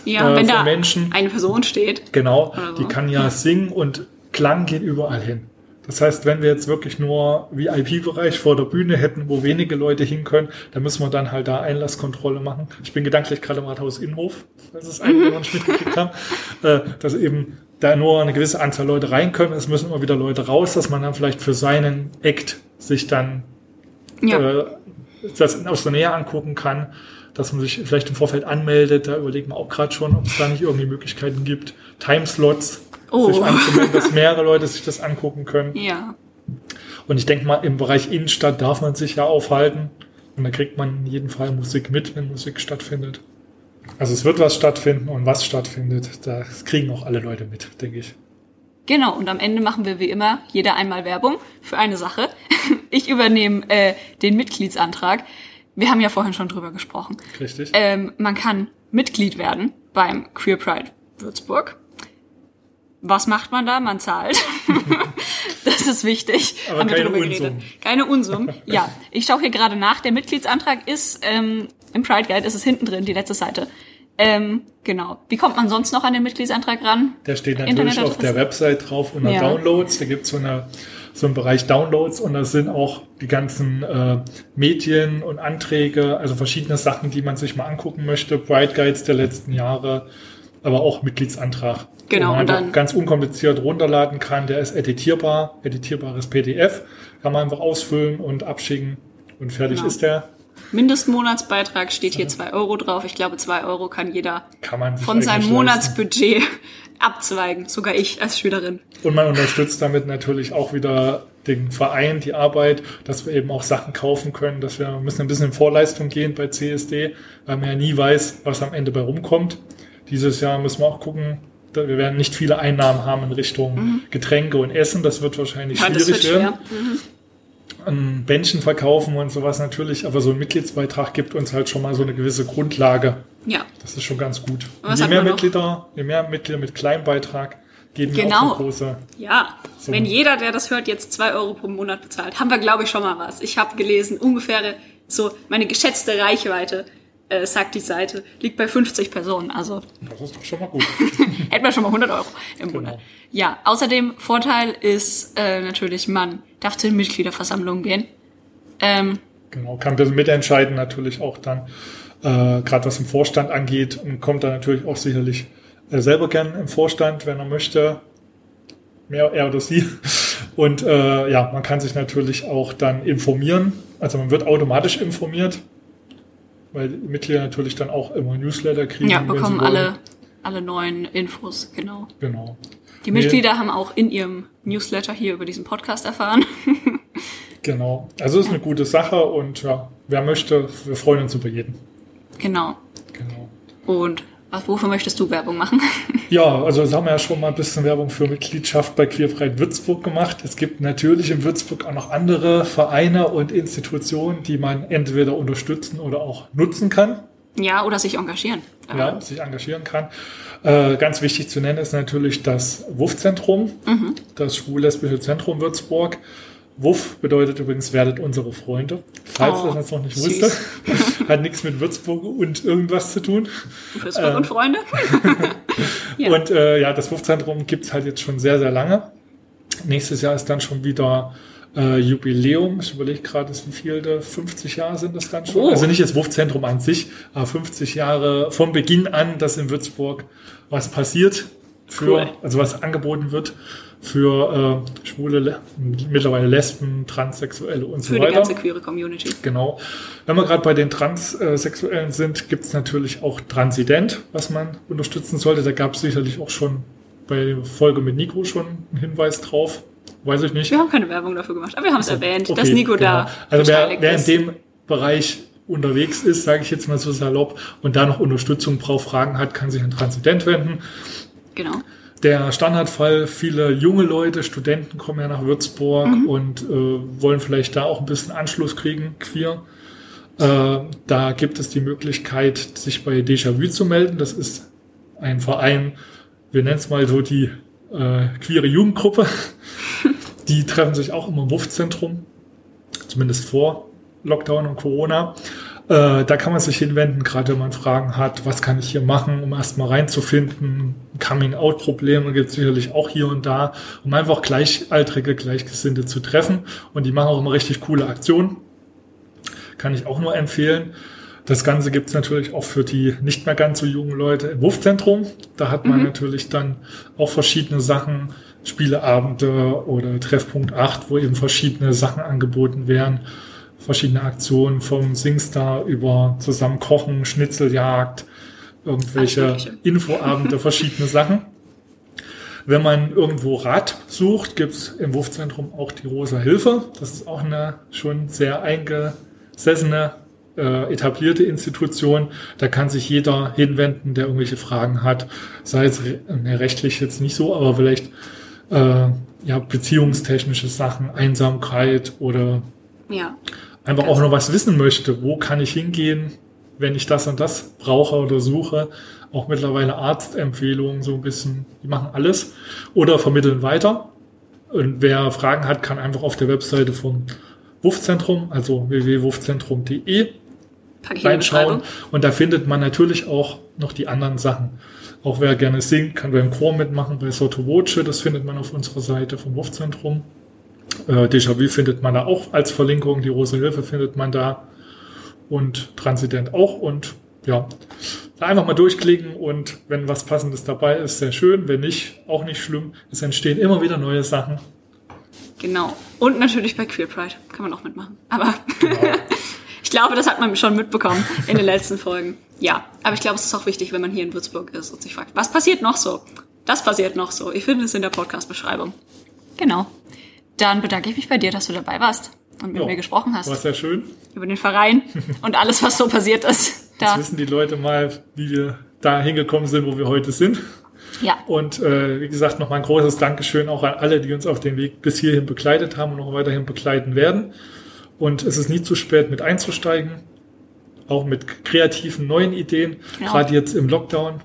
Ja, äh, wenn da Menschen. eine Person steht. Genau, so. die kann ja singen und Klang geht überall hin. Das heißt, wenn wir jetzt wirklich nur VIP-Bereich vor der Bühne hätten, wo wenige Leute hin können, dann müssen wir dann halt da Einlasskontrolle machen. Ich bin gedanklich gerade im Rathaus Innenhof, falls es einige mhm. nicht mitgekriegt haben, äh, dass eben da nur eine gewisse Anzahl Leute rein können. Es müssen immer wieder Leute raus, dass man dann vielleicht für seinen Act sich dann ja. äh, das aus der Nähe angucken kann, dass man sich vielleicht im Vorfeld anmeldet. Da überlegen wir auch gerade schon, ob es da nicht irgendwie Möglichkeiten gibt, Timeslots oh. sich anzumelden, dass mehrere Leute sich das angucken können. Ja. Und ich denke mal, im Bereich Innenstadt darf man sich ja aufhalten. Und da kriegt man in jedem Fall Musik mit, wenn Musik stattfindet. Also es wird was stattfinden und was stattfindet, das kriegen auch alle Leute mit, denke ich. Genau, und am Ende machen wir wie immer jeder einmal Werbung für eine Sache. Ich übernehme äh, den Mitgliedsantrag. Wir haben ja vorhin schon drüber gesprochen. Richtig. Ähm, man kann Mitglied werden beim Queer Pride Würzburg. Was macht man da? Man zahlt. das ist wichtig. Aber Haben keine Unsummen. Keine Unsummen. Ja, ich schaue hier gerade nach. Der Mitgliedsantrag ist ähm, im Pride Guide, ist es hinten drin, die letzte Seite. Ähm, genau. Wie kommt man sonst noch an den Mitgliedsantrag ran? Der steht natürlich auf der Website drauf unter ja. Downloads. Da gibt es so, eine, so einen Bereich Downloads und da sind auch die ganzen äh, Medien und Anträge, also verschiedene Sachen, die man sich mal angucken möchte. Bright Guides der letzten Jahre, aber auch Mitgliedsantrag. Genau. Man und dann ganz unkompliziert runterladen kann. Der ist editierbar, editierbares PDF. Kann man einfach ausfüllen und abschicken und fertig genau. ist der. Mindestmonatsbeitrag steht hier zwei Euro drauf. Ich glaube, zwei Euro kann jeder kann von seinem Monatsbudget abzweigen, sogar ich als Schülerin. Und man unterstützt damit natürlich auch wieder den Verein, die Arbeit, dass wir eben auch Sachen kaufen können, dass wir müssen ein bisschen in Vorleistung gehen bei CSD, weil man ja nie weiß, was am Ende bei rumkommt. Dieses Jahr müssen wir auch gucken, wir werden nicht viele Einnahmen haben in Richtung mhm. Getränke und Essen. Das wird wahrscheinlich ja, schwierig werden. Mhm an Bändchen verkaufen und sowas natürlich, aber so ein Mitgliedsbeitrag gibt uns halt schon mal so eine gewisse Grundlage. Ja. Das ist schon ganz gut. Je mehr Mitglieder, je mehr Mitglieder mit Kleinbeitrag geben genau. auch große. Ja. So. Wenn jeder, der das hört, jetzt zwei Euro pro Monat bezahlt, haben wir, glaube ich, schon mal was. Ich habe gelesen, ungefähr so meine geschätzte Reichweite äh, sagt die Seite, liegt bei 50 Personen. Also das ist doch schon mal gut. hätten wir schon mal 100 Euro im genau. Monat. Ja, außerdem Vorteil ist äh, natürlich, man darf zu den Mitgliederversammlungen gehen. Ähm, genau, kann mitentscheiden natürlich auch dann, äh, gerade was im Vorstand angeht und kommt da natürlich auch sicherlich äh, selber gern im Vorstand, wenn er möchte. Mehr er oder sie. Und äh, ja, man kann sich natürlich auch dann informieren. Also man wird automatisch informiert weil die Mitglieder natürlich dann auch immer Newsletter kriegen. Ja, bekommen alle, alle neuen Infos, genau. Genau. Die Mitglieder nee. haben auch in ihrem Newsletter hier über diesen Podcast erfahren. genau. Also ist eine gute Sache und ja, wer möchte, wir freuen uns über jeden. Genau. Genau. Und was, wofür möchtest du Werbung machen? Ja, also jetzt haben wir ja schon mal ein bisschen Werbung für Mitgliedschaft bei Queerbreit Würzburg gemacht. Es gibt natürlich in Würzburg auch noch andere Vereine und Institutionen, die man entweder unterstützen oder auch nutzen kann. Ja, oder sich engagieren. Ja, sich engagieren kann. Äh, ganz wichtig zu nennen ist natürlich das WUF-Zentrum, mhm. das Schwul-Lesbische Zentrum Würzburg. Wuff bedeutet übrigens, werdet unsere Freunde. Falls oh, das noch nicht süß. wusste. Hat nichts mit Würzburg und irgendwas zu tun. Würzburg ähm, und Freunde. ja. Und äh, ja, das Wuff-Zentrum gibt's halt jetzt schon sehr, sehr lange. Nächstes Jahr ist dann schon wieder äh, Jubiläum. Ich überlege gerade, wie viele, 50 Jahre sind das dann schon. Oh. Also nicht das Wuff-Zentrum an sich, aber 50 Jahre vom Beginn an, dass in Würzburg was passiert für, cool. also was angeboten wird für äh, Schwule, mittlerweile Lesben, Transsexuelle und für so weiter. Für die ganze queere Community. Genau. Wenn wir gerade bei den Transsexuellen sind, gibt es natürlich auch Transident, was man unterstützen sollte. Da gab es sicherlich auch schon bei der Folge mit Nico schon einen Hinweis drauf. Weiß ich nicht. Wir haben keine Werbung dafür gemacht, aber wir haben es also, erwähnt, okay, dass Nico genau. da. Also wer, wer in dem Bereich unterwegs ist, sage ich jetzt mal so salopp, und da noch Unterstützung braucht, Fragen hat, kann sich an Transident wenden. Genau. der Standardfall, viele junge Leute, Studenten kommen ja nach Würzburg mhm. und äh, wollen vielleicht da auch ein bisschen Anschluss kriegen, queer. Äh, da gibt es die Möglichkeit, sich bei Déjà-vu zu melden. Das ist ein Verein, wir nennen es mal so die äh, queere Jugendgruppe. Die treffen sich auch immer im Wurfzentrum, zumindest vor Lockdown und Corona. Äh, da kann man sich hinwenden, gerade wenn man Fragen hat, was kann ich hier machen, um erstmal reinzufinden. Coming-out-Probleme gibt es sicherlich auch hier und da, um einfach Gleichaltrige, Gleichgesinnte zu treffen. Und die machen auch immer richtig coole Aktionen. Kann ich auch nur empfehlen. Das Ganze gibt's natürlich auch für die nicht mehr ganz so jungen Leute im Wurfzentrum. Da hat man mhm. natürlich dann auch verschiedene Sachen, Spieleabende oder Treffpunkt 8, wo eben verschiedene Sachen angeboten werden. Verschiedene Aktionen vom Singstar über zusammen kochen, Schnitzeljagd, irgendwelche Infoabende, verschiedene Sachen. Wenn man irgendwo Rat sucht, gibt's im Wurfzentrum auch die Rosa Hilfe. Das ist auch eine schon sehr eingesessene äh, etablierte Institution. Da kann sich jeder hinwenden, der irgendwelche Fragen hat. Sei es ne, rechtlich jetzt nicht so, aber vielleicht äh, ja, beziehungstechnische Sachen, Einsamkeit oder ja, einfach auch noch was wissen möchte. Wo kann ich hingehen, wenn ich das und das brauche oder suche? Auch mittlerweile Arztempfehlungen so ein bisschen, die machen alles oder vermitteln weiter. Und wer Fragen hat, kann einfach auf der Webseite vom Wurfzentrum, also www.wurfzentrum.de reinschauen. Und da findet man natürlich auch noch die anderen Sachen. Auch wer gerne singt, kann beim Chor mitmachen, bei Soto Voce, das findet man auf unserer Seite vom Wurfzentrum. Äh, Déjà-vu findet man da auch als Verlinkung, die Rose Hilfe findet man da und Transident auch und ja, da einfach mal durchklicken und wenn was Passendes dabei ist, sehr schön, wenn nicht, auch nicht schlimm. Es entstehen immer wieder neue Sachen. Genau. Und natürlich bei Queer Pride kann man auch mitmachen. Aber genau. Ich glaube, das hat man schon mitbekommen in den letzten Folgen. Ja, aber ich glaube, es ist auch wichtig, wenn man hier in Würzburg ist und sich fragt, was passiert noch so? Das passiert noch so. Ich finde es in der Podcast-Beschreibung. Genau. Dann bedanke ich mich bei dir, dass du dabei warst und mit ja, mir gesprochen hast. War sehr schön. Über den Verein und alles, was so passiert ist. Da. Jetzt wissen die Leute mal, wie wir da hingekommen sind, wo wir heute sind. Ja. Und äh, wie gesagt, nochmal ein großes Dankeschön auch an alle, die uns auf dem Weg bis hierhin begleitet haben und noch weiterhin begleiten werden. Und es ist nie zu spät, mit einzusteigen, auch mit kreativen neuen Ideen. Genau. Gerade jetzt im Lockdown.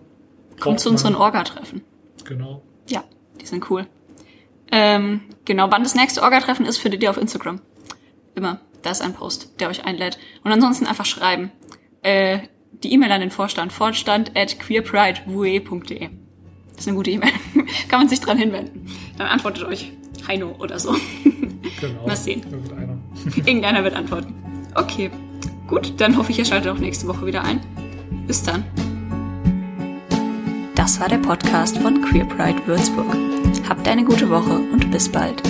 Kommt zu unseren Orga-Treffen. Genau. Ja, die sind cool. Ähm, genau, wann das nächste Orga-Treffen ist, findet ihr auf Instagram. Immer. Da ist ein Post, der euch einlädt. Und ansonsten einfach schreiben. Äh, die E-Mail an den Vorstand. Vorstand at queerpridewue.de. Das ist eine gute E-Mail. Kann man sich dran hinwenden. Dann antwortet euch Heino oder so. Genau. Mal sehen. Irgendeiner. Irgendeiner wird antworten. Okay. Gut, dann hoffe ich, ihr schaltet auch nächste Woche wieder ein. Bis dann. Das war der Podcast von Queer Pride Würzburg. Habt eine gute Woche und bis bald.